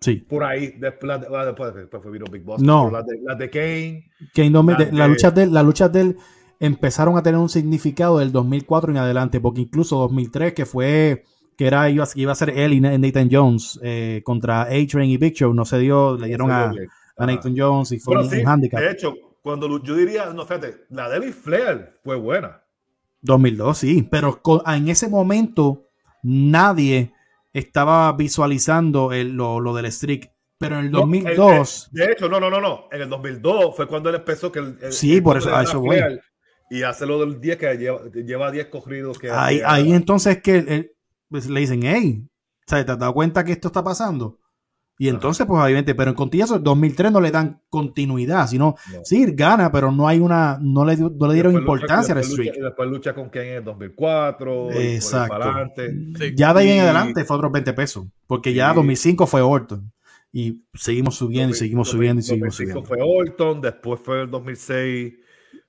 Sí. Por ahí, después, después, después fue Big Boss. No. Las de, las de Kane. Kane no me- las de- las de- luchas de él- las luchas de él empezaron a tener un significado del 2004 en adelante, porque incluso 2003, que fue que era iba, a- iba a ser él y Na- Nathan Jones eh, contra A-Train y Big Show, no se dio, le dieron a. a. Nathan Jones y fue Bueno, un, sí, un handicap. de hecho, cuando yo diría, no, fíjate, la de Flair fue buena. 2002, sí, pero en ese momento nadie estaba visualizando el- lo, lo del streak. Pero en el No, 2002, el- el- de hecho, no, no, no, no. En el 2002 fue cuando él empezó que Sí, por eso- a eso voy. Y hace lo del 10 que lleva, lleva 10 corridos. Que ahí, ahí entonces que él- pues, le dicen, hey, ¿te has dado cuenta que esto está pasando? Y Ajá. entonces, pues obviamente, pero en Contillazo 2003 no le dan continuidad, sino, No. sí, gana, pero no hay una, no le, dio- no le dieron Después lucha- importancia al después lucha- streak. y después lucha con Kane en el 2004. y por ahí Exacto. Sí. Ya de ahí en Y- adelante fue otros 20 pesos, porque ya Sí. 2005 fue Orton. Y seguimos subiendo y seguimos 2005 subiendo y seguimos 2005 subiendo. fue Orton, después fue el 2006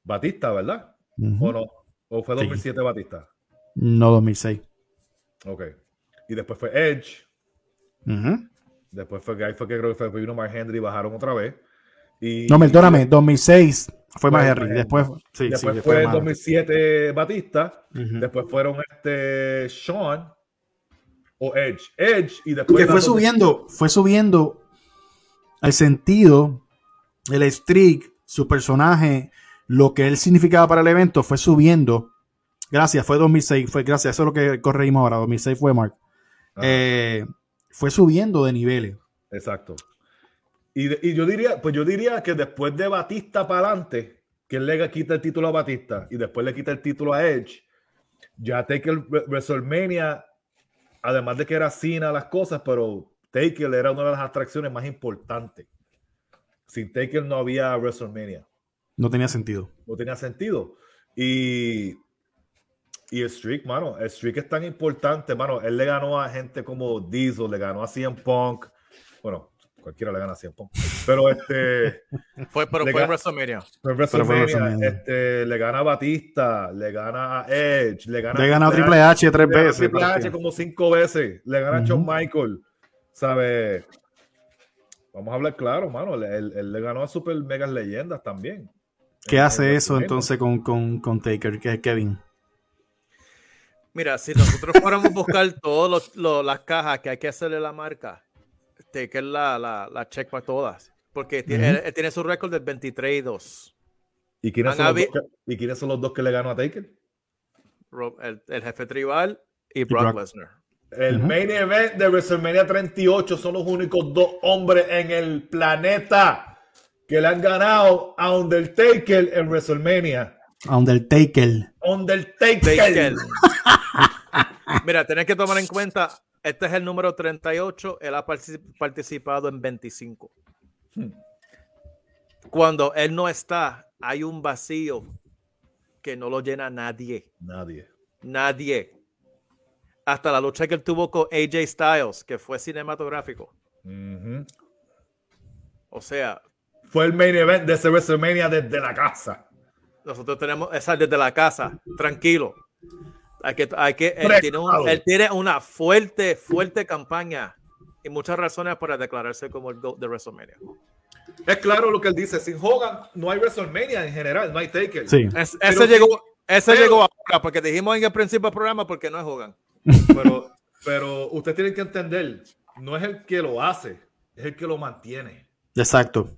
Batista, ¿verdad? Ujú. ¿O no? ¿O fue Sí. 2007 Batista? No 2006. Ok. Y después fue Edge. Ujú. Después fue que ahí fue que creo que fue vino Mark Henry y bajaron otra vez. Y, No, perdóname, 2006 fue más Fue Henry. Henry. Después, sí, después sí, fue más- 2007 Batista. Después fueron este Sean o Edge. Edge y después. Que fue subiendo, fue subiendo el sentido, el streak, su personaje, lo que él significaba para el evento, fue subiendo. Gracias, fue 2006, fue gracias, eso es lo que corregimos ahora, 2006 fue Mark. Eh, fue subiendo de niveles. Exacto. Y, y yo diría, pues yo diría que después de Batista para adelante, que él le quita el título a Batista y después le quita el título a Edge, ya Taker Re- WrestleMania, además de que era Cena las cosas, pero Taker era una de las atracciones más importantes. Sin Taker no había WrestleMania. No tenía sentido. no tenía sentido. Y, y el streak, mano, el streak es tan importante, mano. Él le ganó a gente como Diesel, le ganó a CM Punk. Bueno, cualquiera le gana a CM Punk. Pero este, Fue, pero fue en WrestleMania. fue en Pero fue WrestleMania, WrestleMania. este, le gana a Batista, le gana a Edge, le gana Le a Triple H tres veces. Triple H como cinco veces, le gana a Shawn. Michael, ¿sabe? Vamos a hablar claro, mano. Él, él- él le ganó a Super Megas Leyendas también. ¿Qué En- hace en eso entonces con, con, con Taker, que Kevin? Mira, si nosotros fuéramos a buscar todas las cajas que hay que hacerle la marca, Taker la, la, la check para todas. Porque tiene, él, él tiene su récord del 23 y 2. ¿Y quiénes, son a los dos que, ¿Y quiénes son los dos que le ganó a Taker? Ro- El, el jefe tribal y Brock Brock. Lesnar. El main event de WrestleMania 38 son los únicos dos hombres en el planeta que le han ganado a Undertaker en WrestleMania. Undertaker. Undertaker. Taker. Mira, tenés que tomar en cuenta, este es el número 38, él ha partici- participado en 25. Hmm. Cuando él no está, hay un vacío que no lo llena nadie. Nadie. Nadie. Hasta la lucha que él tuvo con AJ Styles, que fue cinematográfico. O sea, Fue el main event de ese WrestleMania desde la casa. Nosotros tenemos esa desde la casa, tranquilo. Hay que, hay que, él, tiene un- él tiene una fuerte, fuerte campaña y muchas razones para declararse como el GOAT de WrestleMania. Es claro lo que él dice. Sin Hogan no hay WrestleMania en general, no hay Taker. Sí. Es- ese llegó, ese pero- llegó ahora, porque dijimos en el principio del programa porque no es Hogan. Pero, pero usted tiene que entender, no es el que lo hace, es el que lo mantiene. Exacto.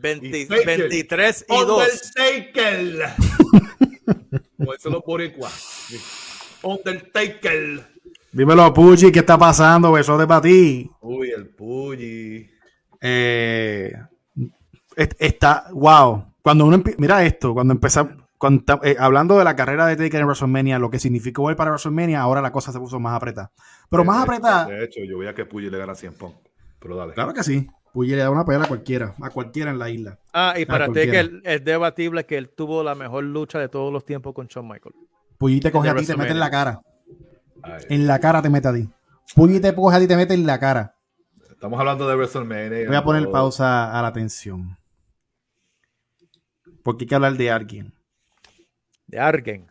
20 Y Taker. 23 y 2. Undertaker. Como dicen los boricuas. Undertaker. Dímelo, Pucci, ¿qué está pasando? Beso de para ti. Uy, el Pulli. Eh, est- está, wow. Cuando uno mira esto, cuando empezamos, eh, hablando de la carrera de Taker en WrestleMania, lo que significó él para WrestleMania, ahora la cosa se puso más apretada. Pero más apretada, De hecho, yo veía que Pulli le gana 100 Pong. Pero dale. claro que sí. Puyi le da una pelea a cualquiera, a cualquiera en la isla. Ah, y para cualquiera. Taker es debatible que él tuvo la mejor lucha de todos los tiempos con Shawn Michael. Puyi te coge a ti y te mete en la cara. Ay, En la cara te mete a ti. Puyi te coge a ti y te mete en la cara. estamos hablando de WrestleMania. Voy a poner pausa a la atención. Porque hay que hablar de alguien. De Argen.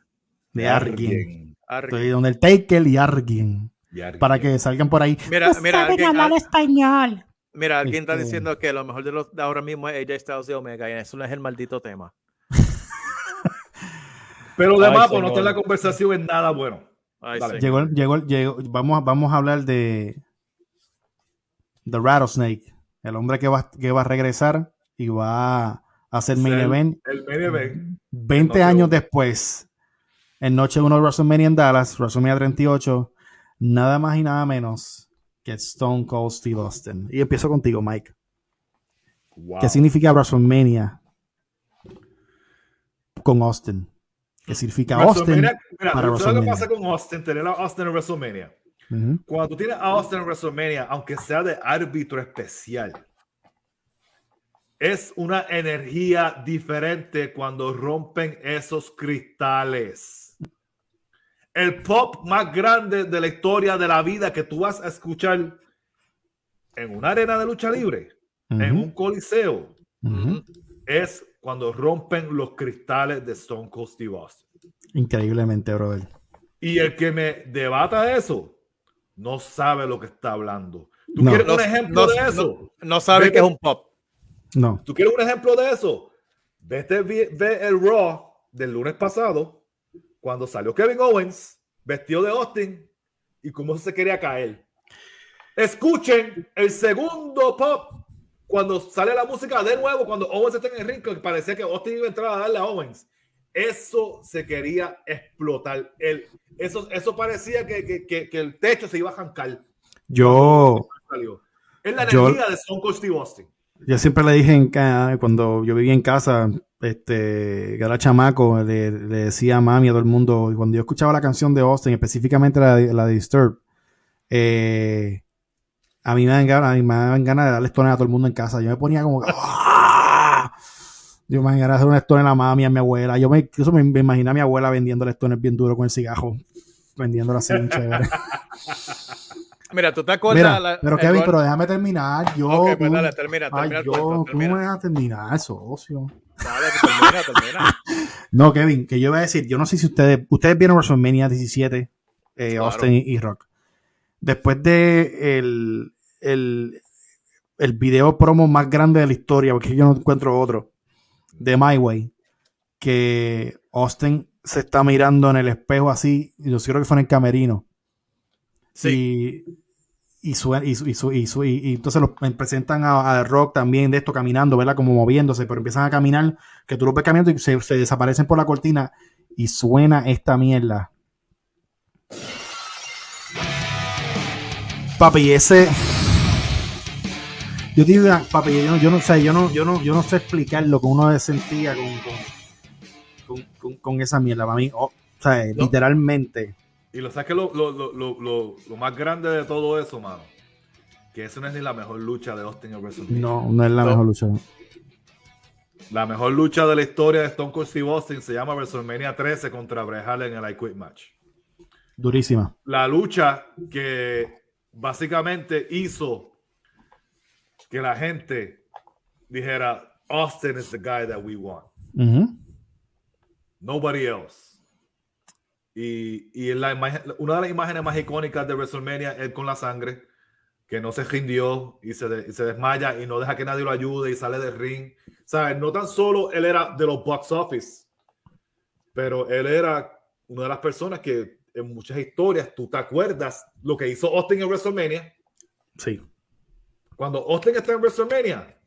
De alguien. Estoy donde el Taker y alguien. Para que salgan por ahí. Mira, mira, saben alguien- hablar al- español. Mira, alguien está Este- diciendo que lo mejor de, los, de ahora mismo es AJ Styles de Omega y eso no es el maldito tema. Pero de más, pues no está la conversación en nada bueno. Ay. Llegó, llegó, llegó, vamos, a- vamos a hablar de The Rattlesnake, el hombre que va, que va a regresar y va a hacer main event El main event. 20 Noche años uno. después, en Noche 1 de WrestleMania en Dallas, WrestleMania 38, nada más y nada menos que Stone Cold Steve Austin. Y empiezo contigo, Mike. Wow. ¿Qué significa WrestleMania con Austin? ¿Qué significa Austin? WrestleMania- mira, para ¿sabes lo que WrestleMania? pasa con Austin? Tener a Austin en WrestleMania. Cuando tú tienes a Austin en WrestleMania, aunque sea de árbitro especial, es una energía diferente cuando rompen esos cristales. El pop más grande de la historia de la vida que tú vas a escuchar en una arena de lucha libre, en un coliseo, es cuando rompen los cristales de Stone Cold Steve Austin. Increíblemente, brother. Y el que me debata eso no sabe lo que está hablando. ¿Tú No. quieres No- un ejemplo no- de eso? No sabe Vete- que es un pop. No. ¿Tú quieres un ejemplo de eso? Vete, ve el Raw del lunes pasado, cuando salió Kevin Owens, vestido de Austin, y cómo se quería caer. Escuchen el segundo pop cuando sale la música de nuevo, cuando Owens está en el ring, que parecía que Austin iba a entrar a darle a Owens. Eso se quería explotar. El, eso, eso parecía que, que- que- que el techo se iba a arrancar. Yo. Es la Yo- energía de Stone Cold Steve Austin. yo siempre le dije en cuando yo vivía en casa, este, que era chamaco, le, le decía a mami a todo el mundo, y cuando yo escuchaba la canción de Austin, específicamente la de, la de Disturb, eh, a mí me dan ganas, a mí me dan ganas de darle stones a todo el mundo en casa. Yo me ponía como ¡ah! Yo me de hacer un stone a la mami, a mi abuela. Yo me, incluso me, me imaginé a mi abuela vendiendo stones bien duro con el cigajo. Vendiéndola así, bien chévere. Mira, ¿tú te acuerdas? Mira, la- pero Kevin, pero déjame terminar. Yo, Ok, pues tú- dale, termina, Ay, termina el yo, cuento, ¿cómo me termina. vas a terminar, socio? Dale, termina, termina. No, Kevin, que yo iba a decir, yo no sé si ustedes, ustedes vieron WrestleMania 17, eh, Claro. Austin y, y Rock. Después de el, el, el video promo más grande de la historia, porque yo no encuentro otro, de My Way, que Austin se está mirando en el espejo así, y yo creo que fue en el camerino. Sí. Y, y, suen- y, su- y, su- y su- y- entonces lo presentan a, a Rock también de esto caminando, ¿verdad? Como moviéndose, pero empiezan a caminar, que tú lo ves caminando y se, se desaparecen por la cortina y suena esta mierda. Papi, ese. Yo te digo, papi, yo no, yo no sé, yo no, yo no, yo no sé explicar lo que uno sentía con, con, con, con- con esa mierda. Para mí, oh, o sea, No. literalmente. Y lo sabes que lo, lo, lo, lo, más grande de todo eso, mano, que eso no es ni la mejor lucha de Austin en WrestleMania. No, no es la mejor lucha. La mejor lucha de la historia de Stone Cold Steve Austin se llama WrestleMania 13 contra Bret Hart en el I Quit Match. Durísima. La lucha que básicamente hizo que la gente dijera Austin is the guy that we want. Ujú. Nobody else. Y, y en la imagen- una de las imágenes más icónicas de WrestleMania es con la sangre, que no se rindió y se, de- y se desmaya y no deja que nadie lo ayude y sale del ring. ¿Sabes? No tan solo él era de los box office, pero él era una de las personas que en muchas historias tú te acuerdas lo que hizo Austin en WrestleMania. Sí. Cuando Austin está en WrestleMania,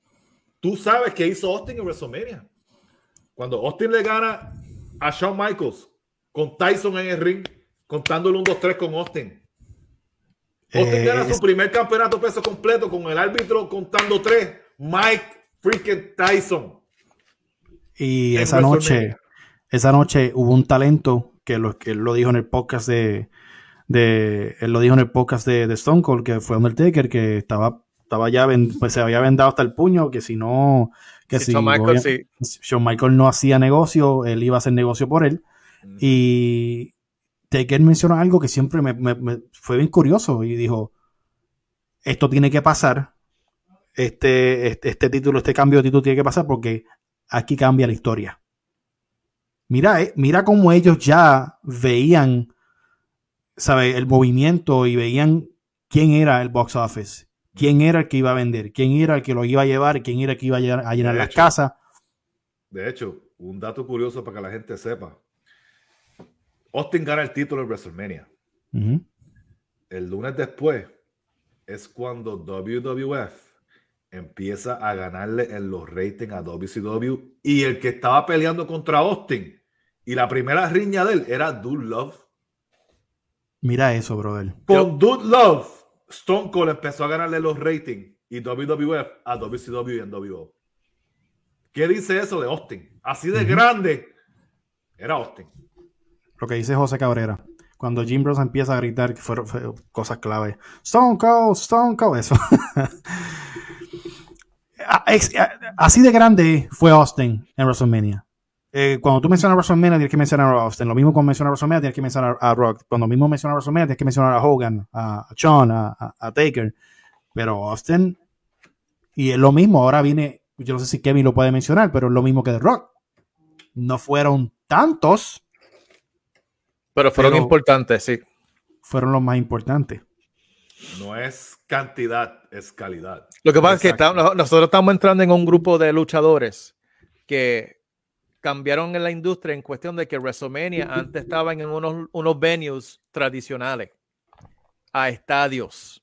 tú sabes que hizo Austin en WrestleMania. Cuando Austin le gana a Shawn Michaels con Tyson en el ring, contándole un 2-3 con Austin. Austin Eh, gana es- su primer campeonato peso completo con el árbitro contando 3, Mike freaking Tyson. Y en esa noche, esa noche hubo un talento que lo, que él lo dijo en el podcast de, de él lo dijo en el podcast de, de Stone Cold, que fue Undertaker, que estaba, estaba ya ven- pues se había vendado hasta el puño, que si no, que Sí, si Shawn Michaels, obvia- sí. Shawn Michaels no hacía negocio, él iba a hacer negocio por él. Y Taker mencionó algo que siempre me, me- me fue bien curioso y dijo, esto tiene que pasar, este, este, este título, este cambio de título tiene que pasar porque aquí cambia la historia. Mira, eh, mira cómo ellos ya veían ¿sabe? El movimiento y veían quién era el box office, quién era el que iba a vender, quién era el que lo iba a llevar, quién era el que iba a llenar, a llenar las casas. De hecho, un dato curioso para que la gente sepa. Austin gana el título en WrestleMania. El lunes después es cuando WWF empieza a ganarle en los ratings a WCW y el que estaba peleando contra Austin y la primera riña de él era Dude Love. Mira eso, brother. Con Dude Love, Stone Cold empezó a ganarle los ratings y WWF a WCW y NWO. ¿Qué dice eso de Austin? Así de grande era Austin. Lo que dice José Cabrera. Cuando Jim Ross empieza a gritar, que fueron, fue cosas clave. Stone Cold, Stone Cold, eso. Ah, ah, Así de grande fue Austin en WrestleMania. Eh, cuando tú mencionas WrestleMania, tienes que mencionar a Austin. Lo mismo cuando mencionas WrestleMania, tienes que mencionar a Rock. Cuando mismo mencionas WrestleMania, tienes que mencionar a Hogan, a a a, a- a Taker. Pero Austin, y es lo mismo, ahora viene, yo no sé si Kevin lo puede mencionar, pero es lo mismo que The Rock. No fueron tantos, Pero fueron Pero- importantes, sí. fueron los más importantes. No es cantidad, es calidad. Lo que pasa es que estamos- nosotros estamos entrando en un grupo de luchadores que cambiaron en la industria en cuestión de que WrestleMania antes estaban en unos, unos venues tradicionales, a estadios,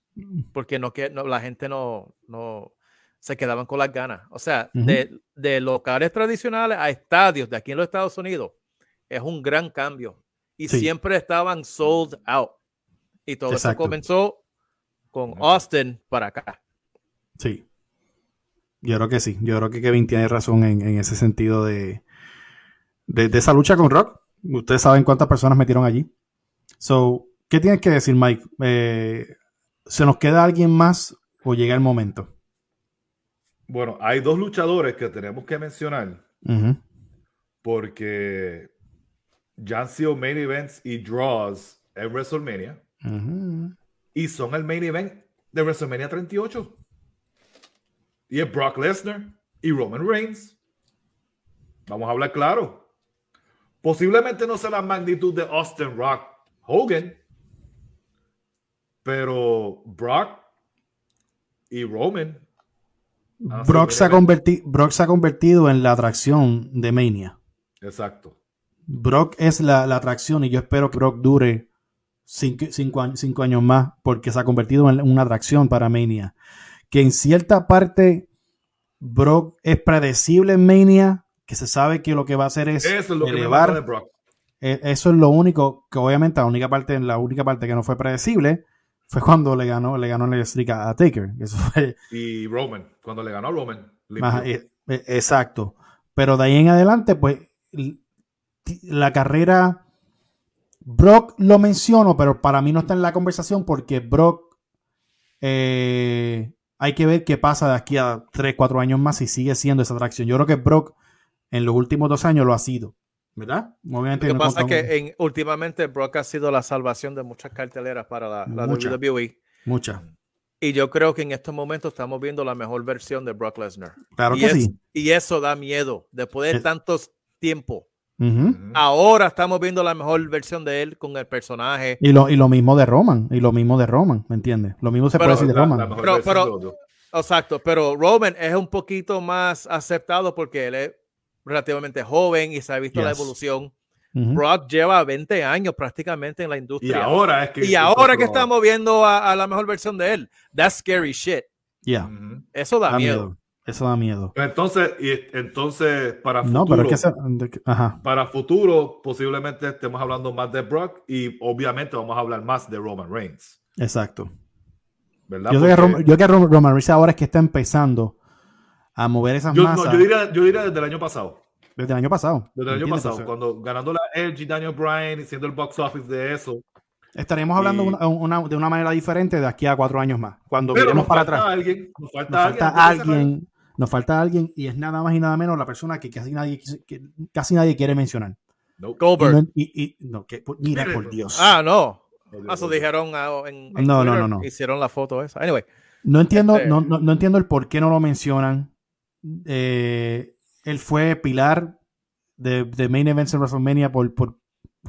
porque no, que, no- la gente no, no se quedaban con las ganas. O sea, de, de locales tradicionales a estadios de aquí en los Estados Unidos es un gran cambio. Y Sí. siempre estaban sold out. Y todo Exacto. eso comenzó con Austin para acá. Sí. Yo creo que sí. Yo creo que Kevin tiene razón en, en ese sentido de, de, de esa lucha con Rock. Ustedes saben cuántas personas metieron allí. So, ¿qué tienes que decir, Mike? Eh, ¿Se nos queda alguien más o llega el momento? Bueno, hay dos luchadores que tenemos que mencionar porque ya han sido main events y draws en WrestleMania y son el main event de WrestleMania 38. Y es Brock Lesnar y Roman Reigns. Vamos a hablar claro. Posiblemente no sea la magnitud de Austin Rock Hogan, pero Brock y Roman. Brock, se ha Brock se ha convertido en la atracción de Mania. Exacto. Brock es la, la atracción y yo espero que Brock dure cinco, cinco años, cinco años más porque se ha convertido en una atracción para Mania. Que en cierta parte Brock es predecible en Mania, que se sabe que lo que va a hacer es, Eso es lo que me elevar. de Brock. Eh, Eso es lo único que obviamente la única parte, la única parte que no fue predecible fue cuando le ganó, le ganó el streak a, Taker. Eso fue Y Roman, cuando le ganó a Roman. Ajá, eh, eh, exacto. Pero de ahí en adelante, pues, la carrera. Brock lo menciono, pero para mí no está en la conversación porque Brock. eh, hay que ver qué pasa de aquí a 3, 4 años más si sigue siendo esa atracción. Yo creo que Brock en los últimos dos años lo ha sido. ¿Verdad? Obviamente Lo que no pasa es que en- últimamente Brock ha sido la salvación de muchas carteleras para la, la Muchas. WWE. Muchas. Y yo creo que en estos momentos estamos viendo la mejor versión de Brock Lesnar. Claro y, que es- sí. y eso da miedo. Después de Es- tantos tiempo, Ahora estamos viendo la mejor versión de él con el personaje. y, lo, y lo mismo de Roman. Y lo mismo de Roman, ¿me entiendes? Lo mismo se Pero puede decir de La- Roman. la Pero- pero-. Exacto, pero Roman es un poquito más aceptado porque él es relativamente joven y se ha visto la evolución. Ujú. Brock lleva 20 años prácticamente en la Y industria. ahora es que. Y ahora que estamos viendo a, a la mejor versión de él, that's scary shit. Yeah. Eso da, da miedo. miedo. Eso da miedo. Entonces, y entonces para futuro, No, pero es que se- que- ajá. para futuro posiblemente estemos hablando más de Brock y obviamente vamos a hablar más de Roman Reigns, Exacto. ¿verdad? Yo creo que, Porque Rom- yo creo que Rom- Roman Reigns ahora es que está empezando a mover esas yo, no, yo diría, yo diría desde el año pasado, desde el año pasado. desde el año pasado, cuando ganando la LG Daniel Bryan y siendo el box office de eso. Estaremos hablando y- una- una- de una manera diferente de aquí a cuatro años más. Cuando Pero miremos nos para falta atrás, alguien, nos falta nos alguien. falta alguien, nos falta alguien y es nada más y nada menos la persona que casi nadie, que casi nadie quiere mencionar. Nope. Y Goldberg. no- y- y- no, que- mira Mire, por Dios. Ah, no. No, Ah, Eso no, dijeron ah, en, en No, no, Twitter, no, no. Hicieron la foto esa. Anyway, No entiendo, Este- no, no- no entiendo el por qué no lo mencionan. Eh, él fue pilar de, de main events en WrestleMania por, por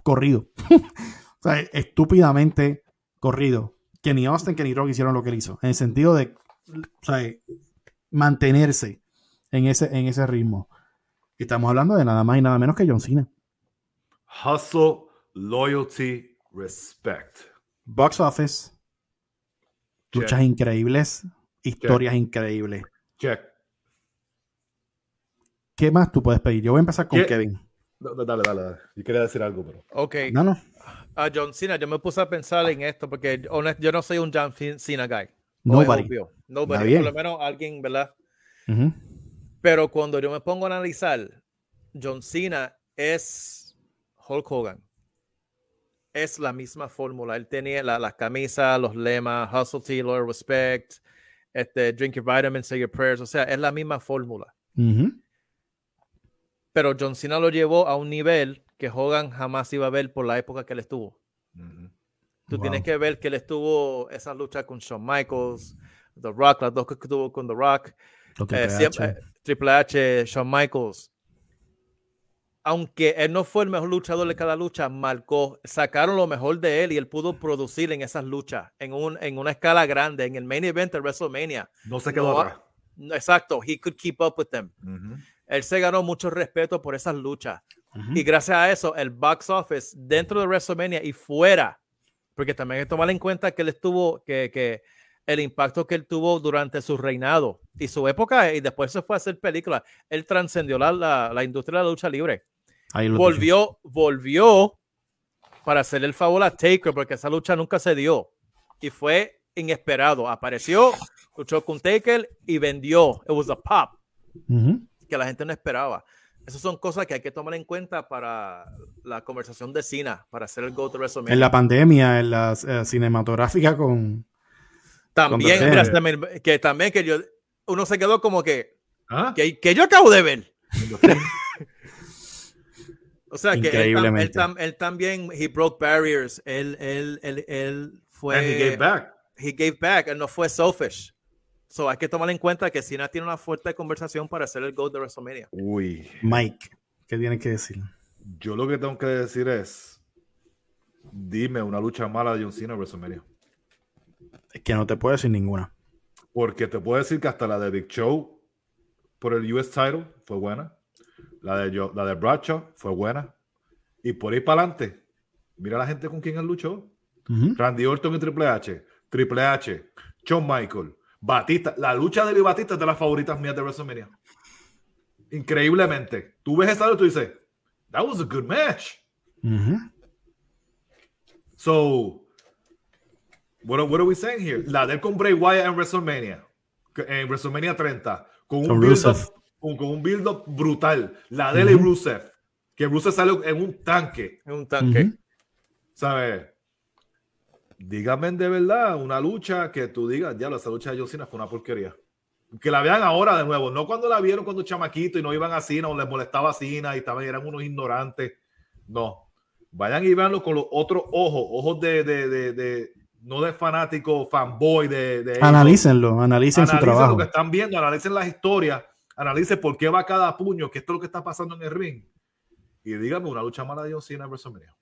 corrido. O sea, estúpidamente corrido. Que ni Austin, que ni Rock hicieron lo que él hizo. En el sentido de o sea, mantenerse en ese, en ese ritmo. Y estamos hablando de nada más y nada menos que John Cena. Hustle, loyalty, respect. Box office. Check. Luchas increíbles. Historias increíbles. Check. ¿Qué más tú puedes pedir? Yo voy a empezar con ¿Qué? Kevin. No, no, dale, dale, dale. Yo quería decir algo, pero. Ok. No, no. A John Cena, yo me puse a pensar en esto porque honest- yo no soy un John Cena guy. Nobody. obvio. Nobody. bien. Por lo menos alguien, ¿verdad? Pero cuando yo me pongo a analizar, John Cena es Hulk Hogan. Es la misma fórmula. Él tenía la- las camisas, los lemas, hustle, T, loyal, respect, este, drink your vitamins, say your prayers. O sea, es la misma fórmula. Pero John Cena lo llevó a un nivel que Hogan jamás iba a ver por la época que él estuvo. Tú Wow. tienes que ver que él estuvo esa lucha con Shawn Michaels, The Rock, las dos que tuvo con The Rock, eh, siempre- eh, Triple H, Shawn Michaels. Aunque él no fue el mejor luchador de cada lucha, marcó, sacaron lo mejor de él y él pudo producir en esas luchas, en, un, en una escala grande, en el main event de WrestleMania. No se quedó No, atrás. Exacto, he could keep up with them. Ujú. Él se ganó mucho respeto por esas luchas. Ujú. Y gracias a eso, el box office dentro de WrestleMania y fuera, porque también hay que tomar en cuenta que él estuvo, que, que el impacto que él tuvo durante su reinado y su época, y después se fue a hacer películas, él trascendió la, la, la industria de la lucha libre. Ahí lo Volvió, volvió para hacer el favor a Taker, porque esa lucha nunca se dio y fue inesperado. Apareció, luchó con Taker y vendió. It was a pop dije. Ujú. que la gente no esperaba. Esas son cosas que hay que tomar en cuenta para la conversación de Cena, para hacer el Go to WrestleMania. En la pandemia, en la eh, cinematográfica con... también, cuando- mira, también, que también que yo, uno se quedó como que, ¿Ah? que, que yo acabo de ver. O sea, que él, también, he broke barriers, él, él, él, él fue, And he gave back. he gave back, él no fue selfish. So hay que tomar en cuenta que Cena tiene una fuerte conversación para hacer el Go de WrestleMania. Uy. Mike, ¿qué tienes que decir? Yo lo que tengo que decir es. Dime una lucha mala de John Cena en WrestleMania. Es que no te puedo decir ninguna. Porque te puedo decir que hasta la de Big Show por el US title fue buena. La de, Jo- la de Bradshaw fue buena. Y por ahí para adelante, mira la gente con quien él luchó. Randy Orton y Triple H. Triple H. Shawn Michael. Batista. La lucha de él y Batista es de las favoritas mías de WrestleMania. Increíblemente. Tú ves esa lucha y tú dices, that was a good match. So, what are, what are we saying here? La de él con Bray Wyatt en WrestleMania, en WrestleMania 30, con un Con build Rusev. up, con, con un build up brutal. La de él y. Rusev, que Rusev salió en un tanque, Es un tanque. ¿sabes? Dígame de verdad una lucha que tú digas, ya, esa lucha de John Cena fue una porquería. Que la vean ahora de nuevo, no cuando la vieron cuando chamaquito y no iban a Cena o les molestaba a Cena y estaban, eran unos ignorantes. No. Vayan y veanlo con los otros ojos, ojos de, de, de, de- no de fanático, fanboy, de, de. Analícenlo, analicen su Analicen trabajo. lo que están viendo, analicen las historias, analicen por qué va cada puño, qué es lo que está pasando en el ring. Y dígame una lucha mala de John Cena en WrestleMania.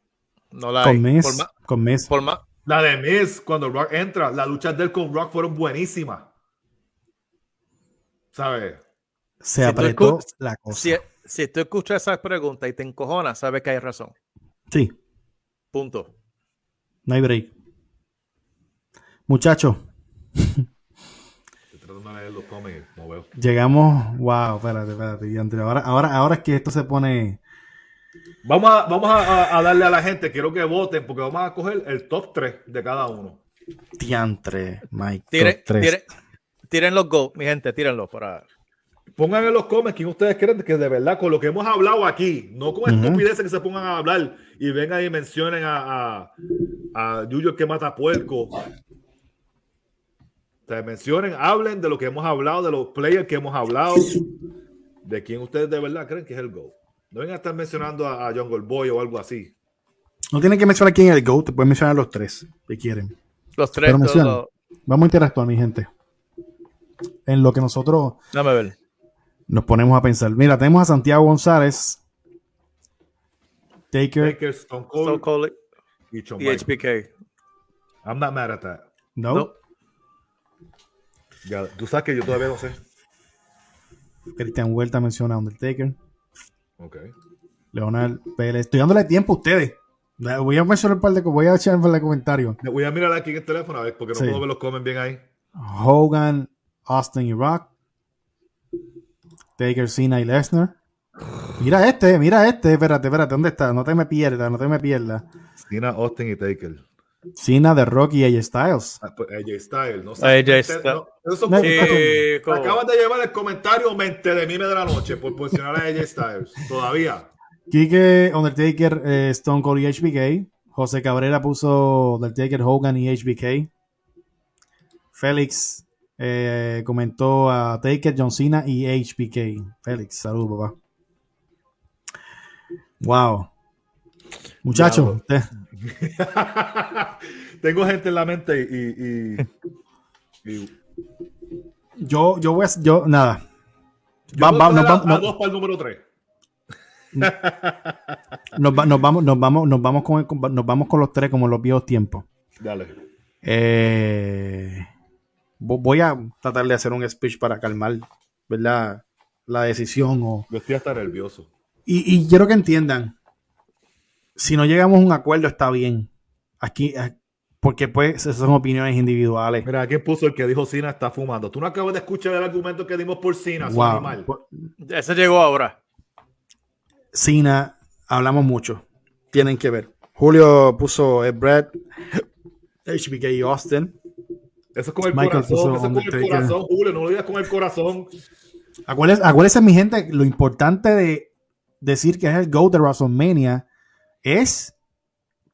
No la hay. Con Por, ma- con por ma- La de Miz, cuando Rock entra, las luchas de él con Rock fueron buenísimas. ¿Sabes? Se si apretó la cosa. si, si tú escuchas esa pregunta y te encojonas, sabes que hay razón. Sí, Punto. no hay break. Muchachos, Estoy tratando de leer los cómics, no veo. llegamos. Wow, espérate, espérate. diantre. Ahora, ahora, ahora es que esto se pone. Vamos, a, vamos a, darle a la gente, quiero que voten, porque vamos a coger el top 3 de cada uno. Diantre, Mike. Tiren, top tres. tiren, tiren los go, mi gente, tírenlos para. Pongan en los comments quién ustedes creen que de verdad, con lo que hemos hablado aquí, no con estupideces que se pongan a hablar y vengan y mencionen a, a, a Yuyo el que mata puerco. Sea, mencionen, hablen de lo que hemos hablado, de los players que hemos hablado, de quién ustedes de verdad creen que es el GO. No vengan a estar mencionando a, a Jungle Boy o algo así. No tienen que mencionar quién es el GOAT, te pueden mencionar los tres, si quieren. Los tres. Pero Vamos a interactuar, mi gente. En lo que nosotros Dame ver. nos ponemos a pensar. Mira, tenemos a Santiago González, Taker, Taker, Stone Cold Stone Cold y Y. HBK. I'm not mad at that. No. No. Ya, tú sabes que yo todavía no sé. Christian Huerta menciona a Undertaker. Ok. Leonard Pérez. Estoy dándole tiempo a ustedes. Voy a mencionar un par de voy a echar un par de comentarios. Voy a mirar aquí en el teléfono a ver, porque no Sí. puedo ver los comen bien ahí. Hogan, Austin y Rock. Taker, Cena y Lesnar. Mira este, mira este. Espérate, espérate. ¿Dónde está? No te me pierdas, no te me pierdas. Cena, Austin y Taker. Cena de Rock y AJ Styles. Ah, pues, AJ Styles. No AJ Mente- Styles. no. Acabas de llevar el comentario mente de mime de la noche por posicionar a AJ Styles. Todavía. Kike, Undertaker, eh, Stone Cold y HBK. José Cabrera puso Undertaker, Hogan y HBK. Félix eh, comentó a Taker, John Cena y HBK. Félix, saludos, papá. Wow. Muchachos, Tengo gente en la mente y. y, y- yo, yo voy a. Yo, nada. yo Va- puedo va- poner nos, a- va- a nos- dos para el número 3. nos va- nos vamos, nos vamos, nos vamos con, el- nos vamos con los tres como en los viejos tiempos. Dale. Eh, vo- voy a tratar de hacer un speech para calmar, ¿verdad? La decisión. O, Yo estoy hasta nervioso. y, y quiero que entiendan, si no llegamos a un acuerdo está bien. Aquí, eh, porque pues esas son opiniones individuales. Mira, ¿quién puso el que dijo Cena está fumando? Tú no acabas de escuchar el argumento que dimos por Cena, su Wow. animal. Ese llegó ahora. Cena, hablamos mucho. Tienen que ver. Julio puso eh, Brad, HBK y Austin. Eso es con el Michael puso corazón, eso es con el corazón, Julio, no lo digas con el corazón. Acuérdense, acuérdense, mi gente, lo importante de decir que es el GO de WrestleMania es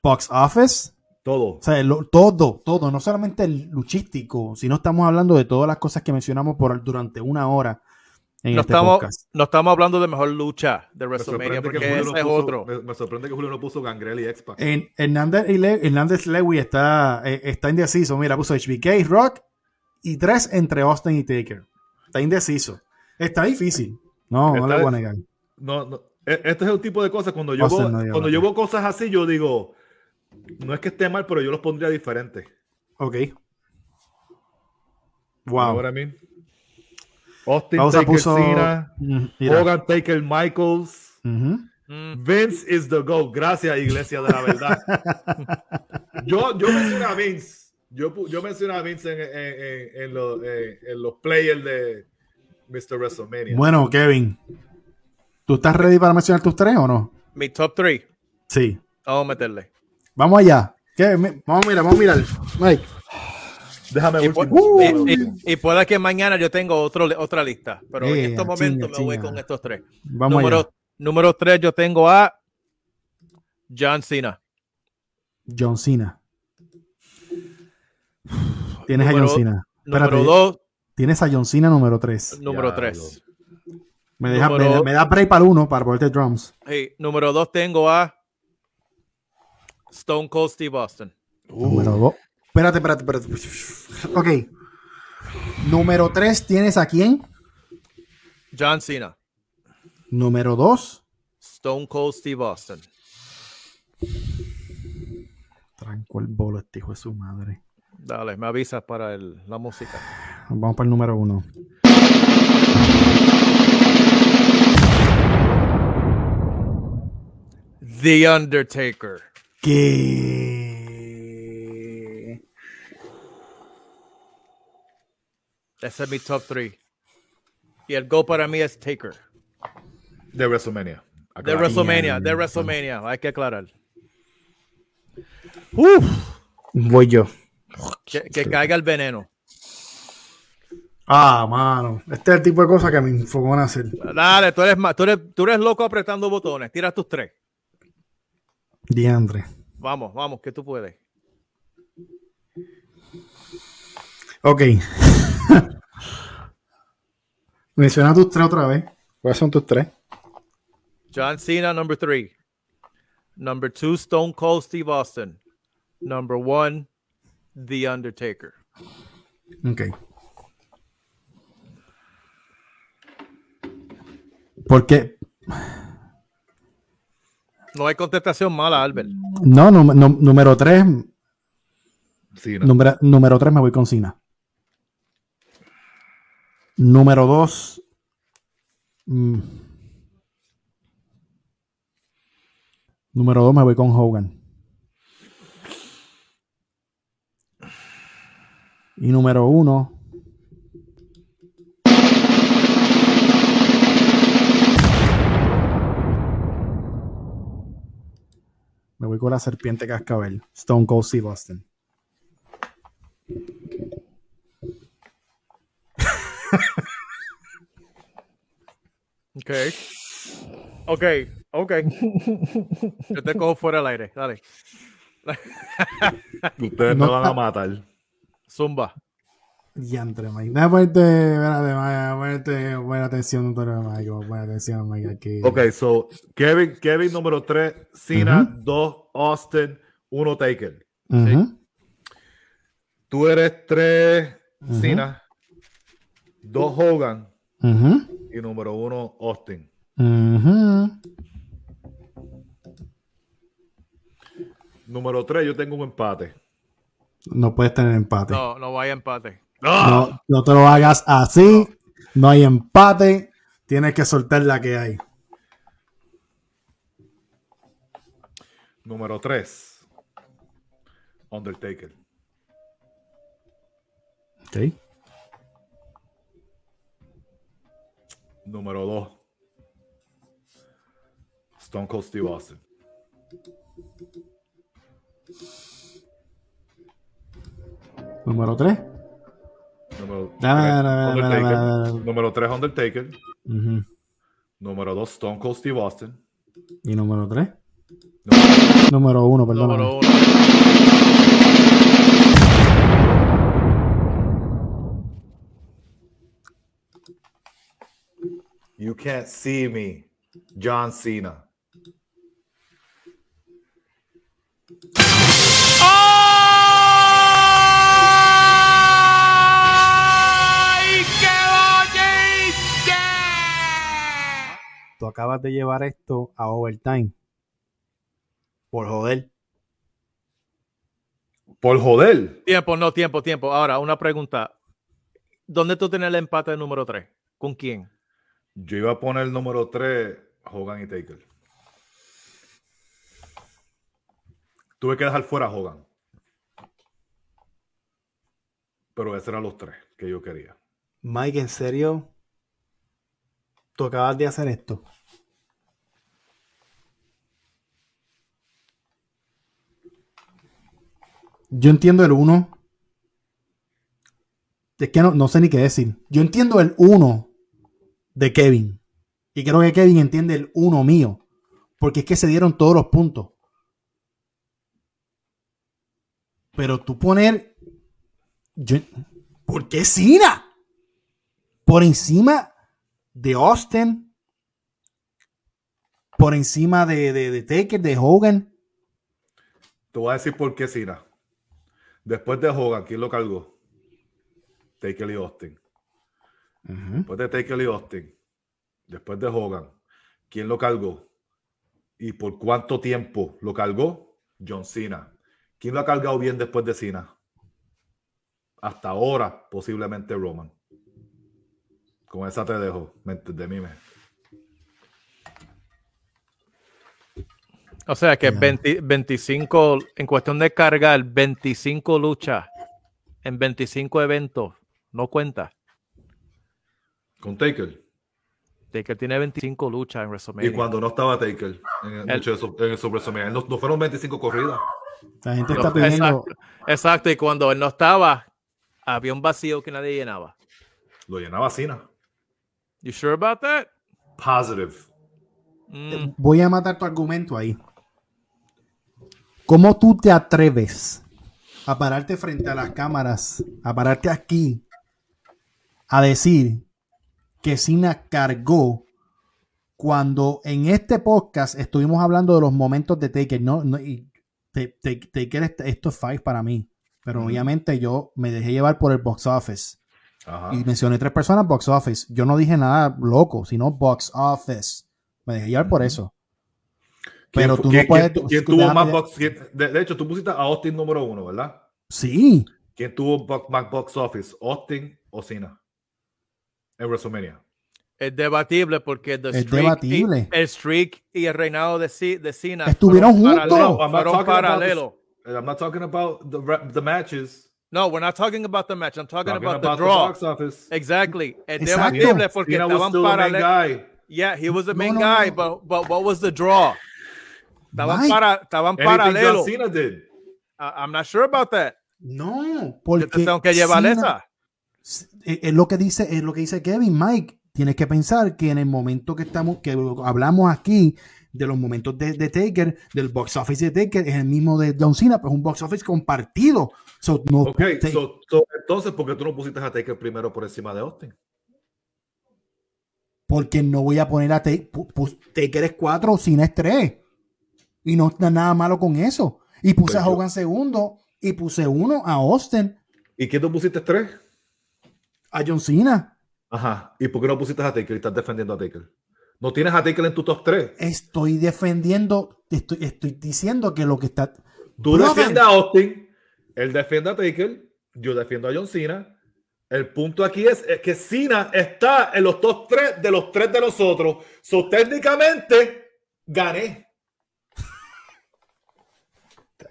box office. Todo. O sea, lo- todo, todo, no solamente el luchístico, sino estamos hablando de todas las cosas que mencionamos por durante una hora en No este estamos, podcast. no estamos hablando de mejor lucha de WrestleMania porque Julio ese no es puso, otro. me, me sorprende que Julio no puso Gangrel y Expa. En, Hernández, y Le- Hernández Lewy está, eh, está indeciso. Mira, puso HBK, Rock y tres entre Austin y Taker. Está indeciso. Está difícil. No, no le voy a negar. No, no. E- Este es el tipo de cosas. Cuando yo, veo, no cuando yo veo cosas así, yo digo, no es que esté mal, pero yo los pondría diferentes. Ok. Wow. what I mean? Austin Pausa Taker puso. Cena, Mm, mira. Hogan Taker Michaels. Ujú. Mm, Vince is the GOAT. Gracias, Iglesia de la Verdad. yo, yo mencioné a Vince. Yo, yo mencioné a Vince en, en- en- en los, en- en los players de Mr. WrestleMania. Bueno, Kevin. ¿Tú estás ready para mencionar tus tres o no? mi top 3. Sí. Vamos a meterle. Vamos allá. Vamos a mirar, vamos a mirar. Mike. Déjame Y, déjame y- y- y pueda que mañana yo tengo otro, otra lista, pero en estos chinga, momentos me voy chinga. con estos tres. Vamos allá. Número, número 3 yo tengo a John Cena. John Cena. Tienes a Número- John Cena. Número Espérate. 2, Tienes a John Cena número 3. número. 3. Me, deja, Número- me, me da break para el uno para ponerte drums. número 2 tengo a Stone Cold Steve Austin. Número 2. Espérate, espérate, espérate. Ok. Número 3 tienes a quién? John Cena. Número 2. Stone Cold Steve Austin. Tranco el bolo este hijo de su madre. Dale, me avisas para el- la música. Vamos para el número 1. The Undertaker. ¿Qué? Ese es mi top 3. Y el go para mí es Taker. De WrestleMania. De. WrestleMania, de WrestleMania. Hay que aclarar. Voy yo. Que, que caiga el veneno. Ah, mano. Este es el tipo de cosas que me enfocó a hacer. Dale, tú eres, tú eres, tú eres loco apretando botones. Tira tus tres. Diandre. Vamos, vamos, que tú puedes. Ok. Menciona tus tres otra vez. ¿Cuáles son tus tres? John Cena, number three. Number two, Stone Cold Steve Austin. Number one, The Undertaker. Ok. Porque No hay contestación mala, Albert. No, número 3. Cena. Número, número 3 me voy con Cena. Número 2. número 2 me voy con Hogan. Y número 1. Voy con la serpiente cascabel. Stone Cold Steve Austin. Ok. Ok, ok. Yo te cojo fuera del aire. Dale. Ustedes No me van a matar. Zumba. Diantre, Mike. Déjame ponerte, espérate, Mike, ponerte buena atención, doctor Mike. Buena atención, Mike. Aquí. Ok, so Kevin, Kevin número 3, Cena 2, Austin, 1, Taker. Ujú. Tú eres 3, Ujú. Cena, 2, Hogan y número 1, Austin. Número 3, yo tengo un empate. No puedes tener empate. No, no vaya empate. No, no te lo hagas así. No hay empate. Tienes que soltar la que hay. Número 3, Undertaker. Ok. Número 2, Stone Cold Steve Austin. Número 3. Número Dame, 3, dame, dame, Undertaker. Número 3, Undertaker. Ujú. Número 2, Stone Cold Steve Austin. Y número 3. Número- Número 1, perdón. Número uno. You can't see me, John Cena. Acabas de llevar esto a overtime. Por joder. Por joder. Tiempo, no, tiempo, tiempo. Ahora, una pregunta. ¿Dónde tú tienes el empate número 3? ¿Con quién? Yo iba a poner el número 3, Hogan y Taker. Tuve que dejar fuera a Hogan. Pero esos eran los tres que yo quería. Mike, ¿en serio? ¿Tú acabas de hacer esto? Yo entiendo el 1. Es que no, no sé ni qué decir. Yo entiendo el 1 de Kevin. Y creo que Kevin entiende el 1 mío. Porque es que se dieron todos los puntos. Pero tú poner. ¿Por qué Cena? Por encima de Austin. Por encima de, de, de Taker, de Hogan. Te voy a decir por qué Cena. Después de Hogan, ¿quién lo cargó? Taker y Austin. Después de Taker y Austin. Después de Hogan, ¿quién lo cargó? ¿Y por cuánto tiempo lo cargó? John Cena. ¿Quién lo ha cargado bien después de Cena? Hasta ahora, posiblemente Roman. Con esa te dejo, de mí. me- O sea que Ya. 20 25, en cuestión de cargar 25 luchas en 25 eventos, no cuenta. Con Taker. Que tiene 25 luchas en Y WrestleMania. cuando no estaba Taker en el, su- en el Super WrestleMania, no, no fueron 25 corridas. La gente está pidiendo. exacto, exacto, y cuando él no estaba, había un vacío que nadie llenaba. Lo llenaba Cena. You sure about that? Positive. Mm, Voy a matar tu argumento ahí. ¿Cómo tú te atreves a pararte frente a las cámaras, a pararte aquí, a decir que Cena cargó cuando en este podcast estuvimos hablando de los momentos de Taker? No, no, y Te- Te- Taker, est- esto es five para mí. Pero obviamente yo me dejé llevar por el box office. Ajá. Y mencioné tres personas box office. Yo no dije nada loco, sino box office. Me dejé llevar por eso. Pero tú no quién- puedes. quién- quién tú tuvo más box? de, de hecho, tú pusiste a Austin número uno, ¿verdad? Sí, ¿Quién tuvo más box office? ¿Austin o Cena? En WrestleMania. Es debatible porque the Es streak debatible. Y, el streak y el reinado de, C- de Cena Estuvieron juntos. paralelos, I'm not fueron talking about paralelos. And I'm not talking about the, the matches. No, we're not talking about the match. I'm talking, Talking about, about the the draw. box office. Exactly. Es Exacto. debatible porque Cena was estaban still the main paralelos. guy. Yeah, he was the No, main no, guy, no. but, but what was the draw? Estaban, para, estaban paralelos. I'm not sure about that. no, Yo porque te tengo que llevar Cena- esa. es es lo que dice es lo que dice Kevin Mike tienes que pensar que en el momento que estamos que hablamos aquí de los momentos de, de Taker del box office de Taker es el mismo de John Cena pues un box office compartido So, no, Ok, te- so- so, entonces, ¿por qué tú no pusiste a Taker primero por encima de Austin? porque no voy a poner a Taker Taker es 4 Cena es 3 y no está nada malo con eso y puse Pues a yo- Hogan segundo y puse uno a Austin ¿Y quién tú pusiste tres? a John Cena Ajá. ¿Y por qué no pusiste a Taker y estás defendiendo a Taker? No tienes a Taker en tu top 3. estoy defendiendo estoy, estoy diciendo que lo que está Tú defiendes a Austin, él defiende a Taker, yo defiendo a John Cena. El punto aquí es, es que Cena está en los top 3 de los tres de nosotros. So, técnicamente, gané.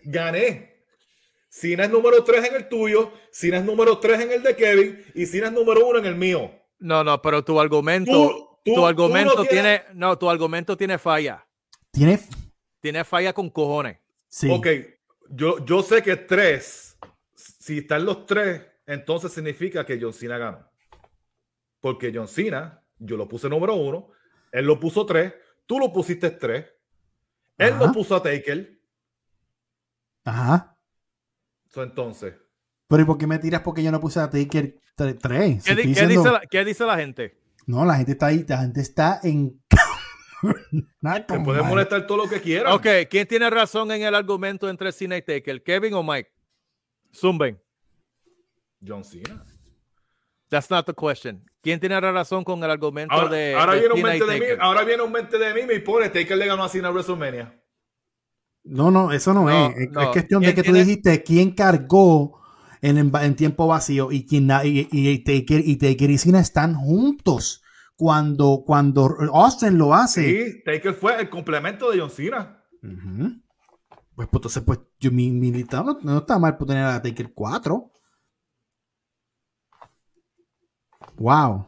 Gané. Cena es número 3 en el tuyo, Cena es número 3 en el de Kevin y Cena es número 1 en el mío. No, no, pero tu argumento, Tú- tú- tu argumento no tiene, tienes- no, tu argumento tiene falla. tiene Tiene falla con cojones. sí Ok, yo, yo sé que 3, si están los 3, entonces significa que John Cena ganó. Porque John Cena, yo lo puse número 1, él lo puso 3, tú lo pusiste 3, él Ajá. lo puso a Taker. Ajá So, entonces, Pero ¿y por qué me tiras porque yo no puse a Taker 3? ¿Qué, di- qué dice la, qué dice la gente? No, la gente está ahí, la gente está en... Nada te molestar todo lo que quieras. Ok, ¿quién tiene razón en el argumento entre Cena y Taker? ¿Kevin o Mike? Zumben. John Cena. That's not the question. ¿Quién tiene la razón con el argumento Ahora, de, ahora de viene de mí, ahora viene un mente de mí y me pone Taker le ganó a Cena en WrestleMania. No, no, eso no, No, es. Es, no. es cuestión de ¿Quién que tú dijiste quién cargó en, tiempo vacío y, quién, y, y, y Taker, y Taker y Cena están juntos. Cuando, cuando Austin lo hace. Sí, Taker fue el complemento de John Cena. Pues, pues entonces, pues yo, mi, mi no, no está mal por tener a Taker 4. Wow.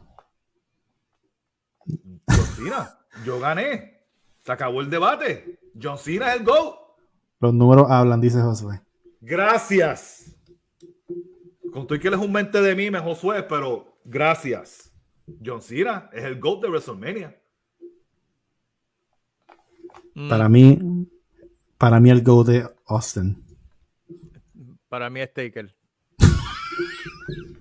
John Cena, yo gané. Se acabó el debate. John Cena es el GOAT. Los números hablan, dice Josué. Gracias. Con todo y que él es un mente de mí, me Josué, pero gracias. John Cena es el GOAT de WrestleMania. Mm, Para mí, para mí el go de Austin. para mí es Taker.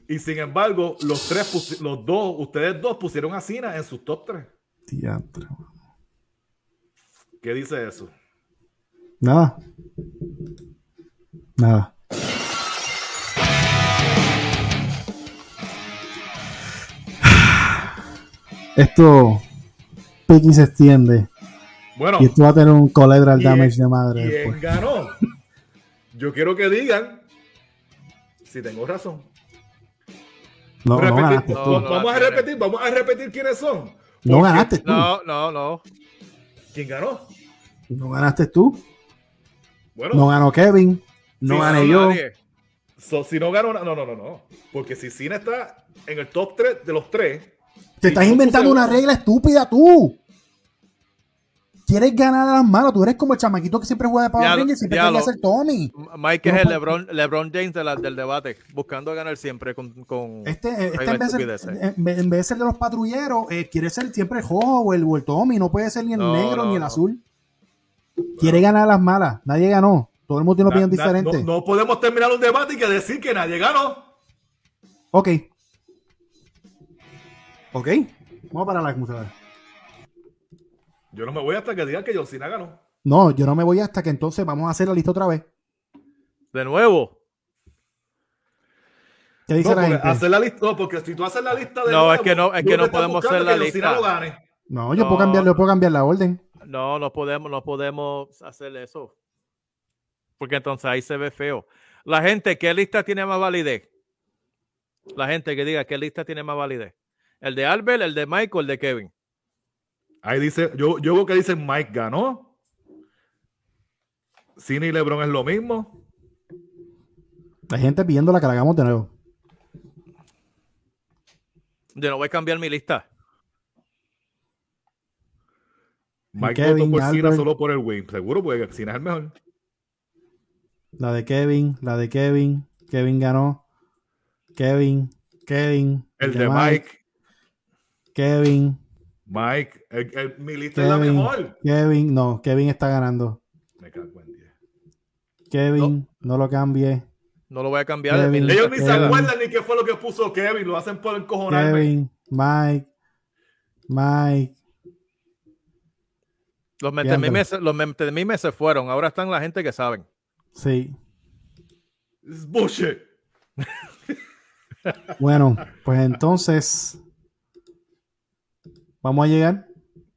Y sin embargo, los tres, los dos, ustedes dos pusieron a Cena en sus top 3. Diantre. ¿Qué dice eso? Nada. Nada. Esto piqui se extiende Bueno, y esto va a tener un collateral ¿quién- damage de madre ¿quién después. ganó? Yo quiero que digan si tengo razón. No, ganaste No, vamos a repetir, vamos a repetir quiénes son. No ganaste tú. No, no, no. ¿Quién ganó? No ganaste tú. Bueno, No ganó Kevin. No Sí, gané No, yo. so, si no ganó, no, no, no, no. Porque si Cena está en el top 3 de los tres, Te y estás inventando una regla estúpida tú. Quieres ganar a las manos. Tú eres como el chamaquito que siempre juega de Power y siempre lo- ser Tommy. Mike es No, el LeBron, LeBron James de la- del debate, buscando ganar siempre con. con Este, eh, este reglas en, vez de ser, estupideces. en vez- en vez de ser de los patrulleros, eh, quiere ser siempre el jojo o el, o el Tommy. No puede ser ni el No, negro no, ni el no. azul. Quiere ganar a las malas. Nadie ganó. Todo el mundo tiene una na- opinión diferente. no, no podemos terminar un debate y que decir que nadie ganó. Ok. Ok. Vamos a parar la música. Yo no me voy hasta que digan que John Cena ganó. No, yo no me voy hasta que entonces vamos a hacer la lista otra vez. De nuevo. ¿Qué dice No, la gente? hacer la lista, no, porque si tú haces la lista de No, nuevo, es que no- es que no podemos hacer la lista. No, yo, No. Puedo cambiar, yo puedo cambiar la orden. No, no podemos, no podemos hacer eso. Porque entonces ahí se ve feo. La gente, ¿qué lista tiene más validez? La gente que diga qué lista tiene más validez. ¿El de Albert, el de Mike o el de Kevin? Ahí dice, yo, yo veo que dice Mike ganó. Cine y LeBron es lo mismo. Hay gente pidiendo la que la hagamos de nuevo. Yo no voy a cambiar mi lista. Mike Kevin, votó por Cena solo por el win. Seguro, porque Cena es el mejor. La de Kevin, la de Kevin. Kevin ganó. Kevin, Kevin. El de Mike. Kevin, Mike. el- el- mi lista es la Kevin, mejor. Kevin. No, Kevin está ganando. Me cago en diez. Kevin, no, lo cambie. No lo voy a cambiar. de Kevin. lista. Ellos ni se Kevin. acuerdan ni qué fue lo que puso Kevin. Lo hacen por encojonarme. Kevin, Mike, Mike. Los Diandre. mentemimes, los se fueron. Ahora están la gente que saben. Sí. Es bullshit. Bueno, pues entonces. Vamos a llegar.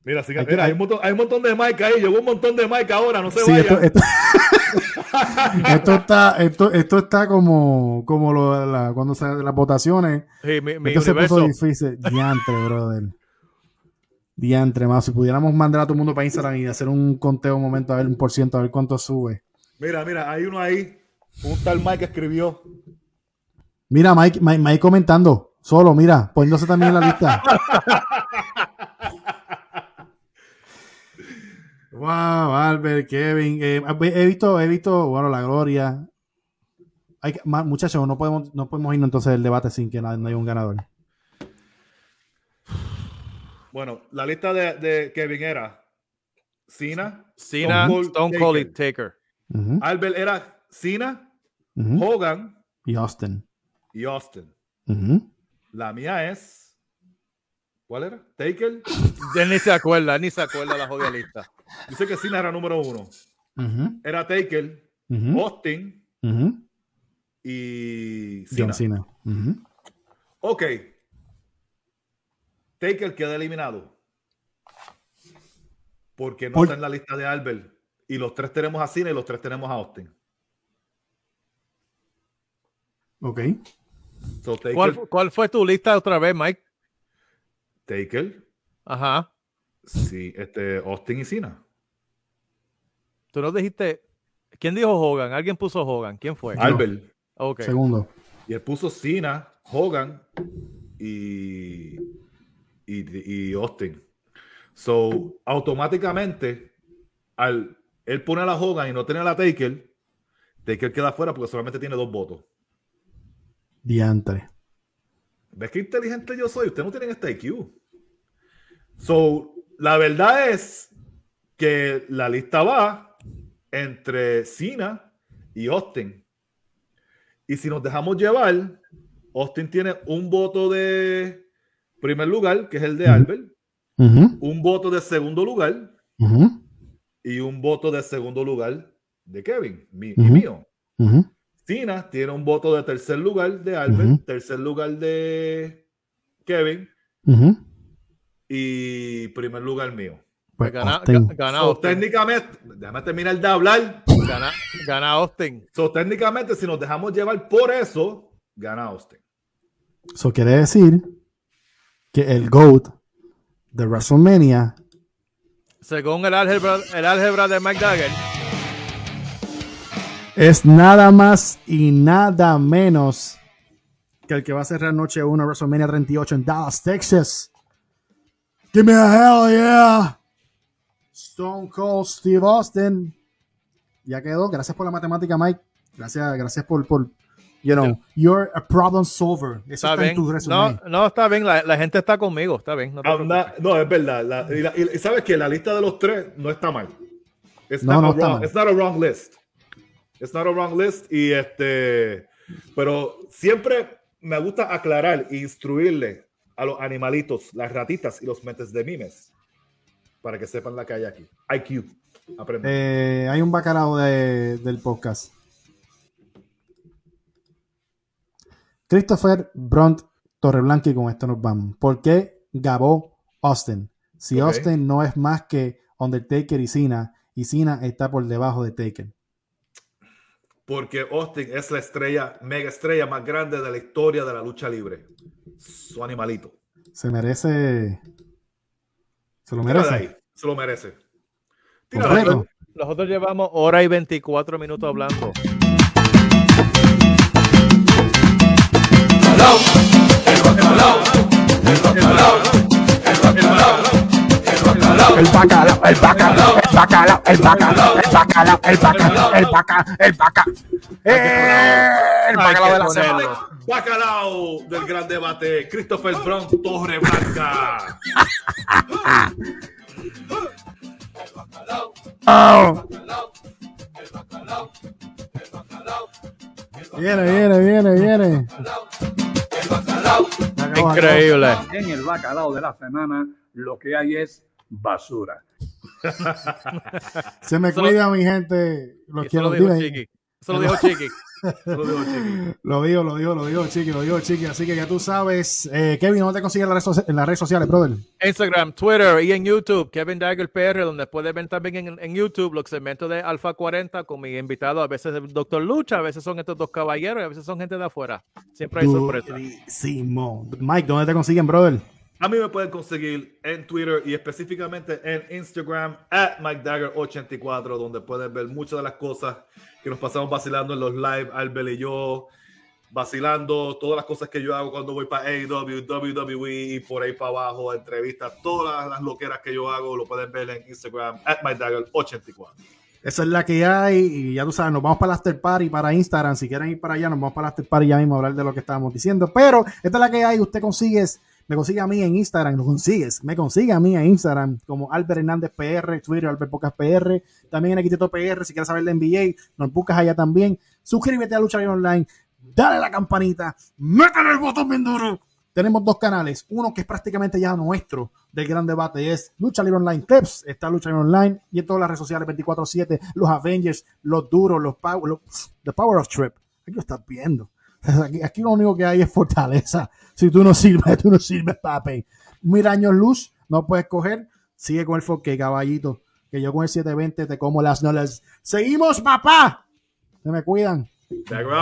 Mira, sí, Hay que- mira, hay, un montón, hay un montón de Mike ahí. Llegó un montón de Mike ahora. No se Sí, vayan. esto, esto- esto está, esto, esto está como, como lo, la- cuando se las votaciones. Sí, mi, mi esto se puso difícil. Diantre, brother. Diantre, más. Si pudiéramos mandar a todo el mundo para Instagram y hacer un conteo un momento, a ver un por ciento, a ver cuánto sube. Mira, mira, hay uno ahí. Un tal Mike que escribió. Mira, Mike, Mike, Mike comentando. Solo, mira, poniéndose también en la lista. wow, Albert, Kevin. eh, he visto, he visto, bueno, la gloria. Hay que- ma- muchachos, no podemos, no podemos irnos entonces del debate sin que no haya un ganador. Bueno, la lista de, de Kevin era Cena, Cena, Stone Cold Stone Cold y Taker. Albert era Cena. Hogan Y Austin. y Austin. La mía es. ¿Cuál era? Taker. Él ni se acuerda, ni se acuerda la jodida lista. Dice que Cena era número uno. Era Taker, Austin y Cena. John Cena. Ok. Taker queda eliminado. Porque no Por- está en la lista de Albert. Y los tres tenemos a Cena y los tres tenemos a Austin. Ok. So, Taker, ¿Cuál, ¿Cuál fue tu lista otra vez, Mike? Taker, Ajá. Sí, este, Austin y Cena. Tú no dijiste. ¿Quién dijo Hogan? ¿Alguien puso Hogan? ¿Quién fue? Albert. Ok. Segundo. Y él puso Cena, Hogan y, y, y Austin. So, automáticamente, al él poner a la Hogan y no tener a la Taker, Taker queda fuera porque solamente tiene dos votos. Diantre. ¿Ves qué inteligente yo soy? Ustedes no tienen este IQ. So, la verdad es que la lista va entre Cena y Austin. Y si nos dejamos llevar, Austin tiene un voto de primer lugar, que es el de. Albert, un voto de segundo lugar y un voto de segundo lugar de Kevin, mi, y mío. Cena tiene un voto de tercer lugar de Albert, tercer lugar de Kevin. Y primer lugar mío. Pues Gana, Austin. ga- gana So, Austin. técnicamente, déjame terminar de hablar. Gana, gana Austin. So, técnicamente, si nos dejamos llevar por eso, gana Austin. Eso quiere decir que el GOAT de WrestleMania Según el álgebra, el álgebra de Mike Dagger, es nada más y nada menos que el que va a cerrar noche 1 WrestleMania 38 en Dallas, Texas. Give me a hell yeah. Stone Cold Steve Austin. Ya quedó. Gracias por la matemática, Mike. Gracias, gracias por, por you know, you're a problem solver. Eso está está, en bien. tu resumen. No, no, está bien. La, la gente está conmigo. Está bien. No no, es verdad. la- y, la- y sabes que la lista de los tres no está mal. It's, No, not, no a está wrong, mal. it's not a wrong list. It's not a wrong list. Y este, pero siempre me gusta aclarar e instruirle a los animalitos, las ratitas y los mentes de mimes para que sepan la que hay aquí. IQ. Aprende. Eh, hay un bacalao de- del podcast. Christopher Brunt Torreblanca y con esto nos vamos. ¿Por qué Gabó Austin? Si. Austin no es más que Undertaker y Cena, y Cena está por debajo de Taker. Porque Austin es la estrella, mega estrella más grande de la historia de la lucha libre. Su animalito. Se merece. Se lo merece. ahí, Se lo merece. Ahí. Nosotros llevamos hora y 24 minutos hablando. El bacalao, el bacalao, el bacalao, el bacalao, el bacalao, el bacalao, el bacalao, el bacalao. Eh, El bacalao de la semana. Bacalao del gran debate. Christopher Brown, Torre Blanca. Oh. Viene, viene, viene, viene. Increíble. En el bacalao de la semana lo que hay es basura. Se me Eso lo- cuida, mi gente. Los quiero. lo dijo. Chiqui. Eso lo dijo Chiqui. Lo digo, chiqui. Lo digo, lo digo, lo digo, chiqui, lo digo, chiqui. Así que ya tú sabes. Eh, Kevin, ¿dónde te consigues en las redes socia- en las redes sociales, brother? Instagram, Twitter y en YouTube, Kevin Dagger PR, donde puedes ver también en, en YouTube los segmentos de Alfa 40 con mi invitado, a veces el Doctor Lucha, a veces son estos dos caballeros y a veces son gente de afuera. Siempre hay sorpresas. Mike, ¿dónde te consiguen, brother? A mí me pueden conseguir en Twitter y específicamente en Instagram at MikeDagger84, donde pueden ver muchas de las cosas que nos pasamos vacilando en los live, Albel y yo, vacilando, todas las cosas que yo hago cuando voy para AEW, WWE y por ahí para abajo, entrevistas, todas las loqueras que yo hago, lo pueden ver en Instagram at MikeDagger84. Esa es la que hay. Y ya tú sabes, nos vamos para el after party, para Instagram. Si quieren ir para allá, nos vamos para el after party ya mismo a hablar de lo que estábamos diciendo. Pero esta es la que hay. Usted consigues, me consigue a mí en Instagram, lo consigues, me consigue a mí en Instagram como Albert Hernández PR, Twitter, Albert Pocas PR, también en Equiteto PR. Si quieres saber de NBA, nos buscas allá también. Suscríbete a Lucha Libre Online, dale la campanita, métele el botón bien duro. Tenemos dos canales, uno que es prácticamente ya nuestro del gran debate es Lucha Libre Online Clips, está Lucha Libre Online y en todas las redes sociales 24/7, los Avengers, los duros, los Power, los, The Power of Trip. Aquí lo estás viendo. Aquí, lo único que hay es fortaleza. Si tú no sirves, tú no sirves, papi. Mil años luz, no puedes coger. Sigue con el foque, caballito. Que yo con el 720 te como las nolas. Seguimos, papá. Se me cuidan. Dagger out.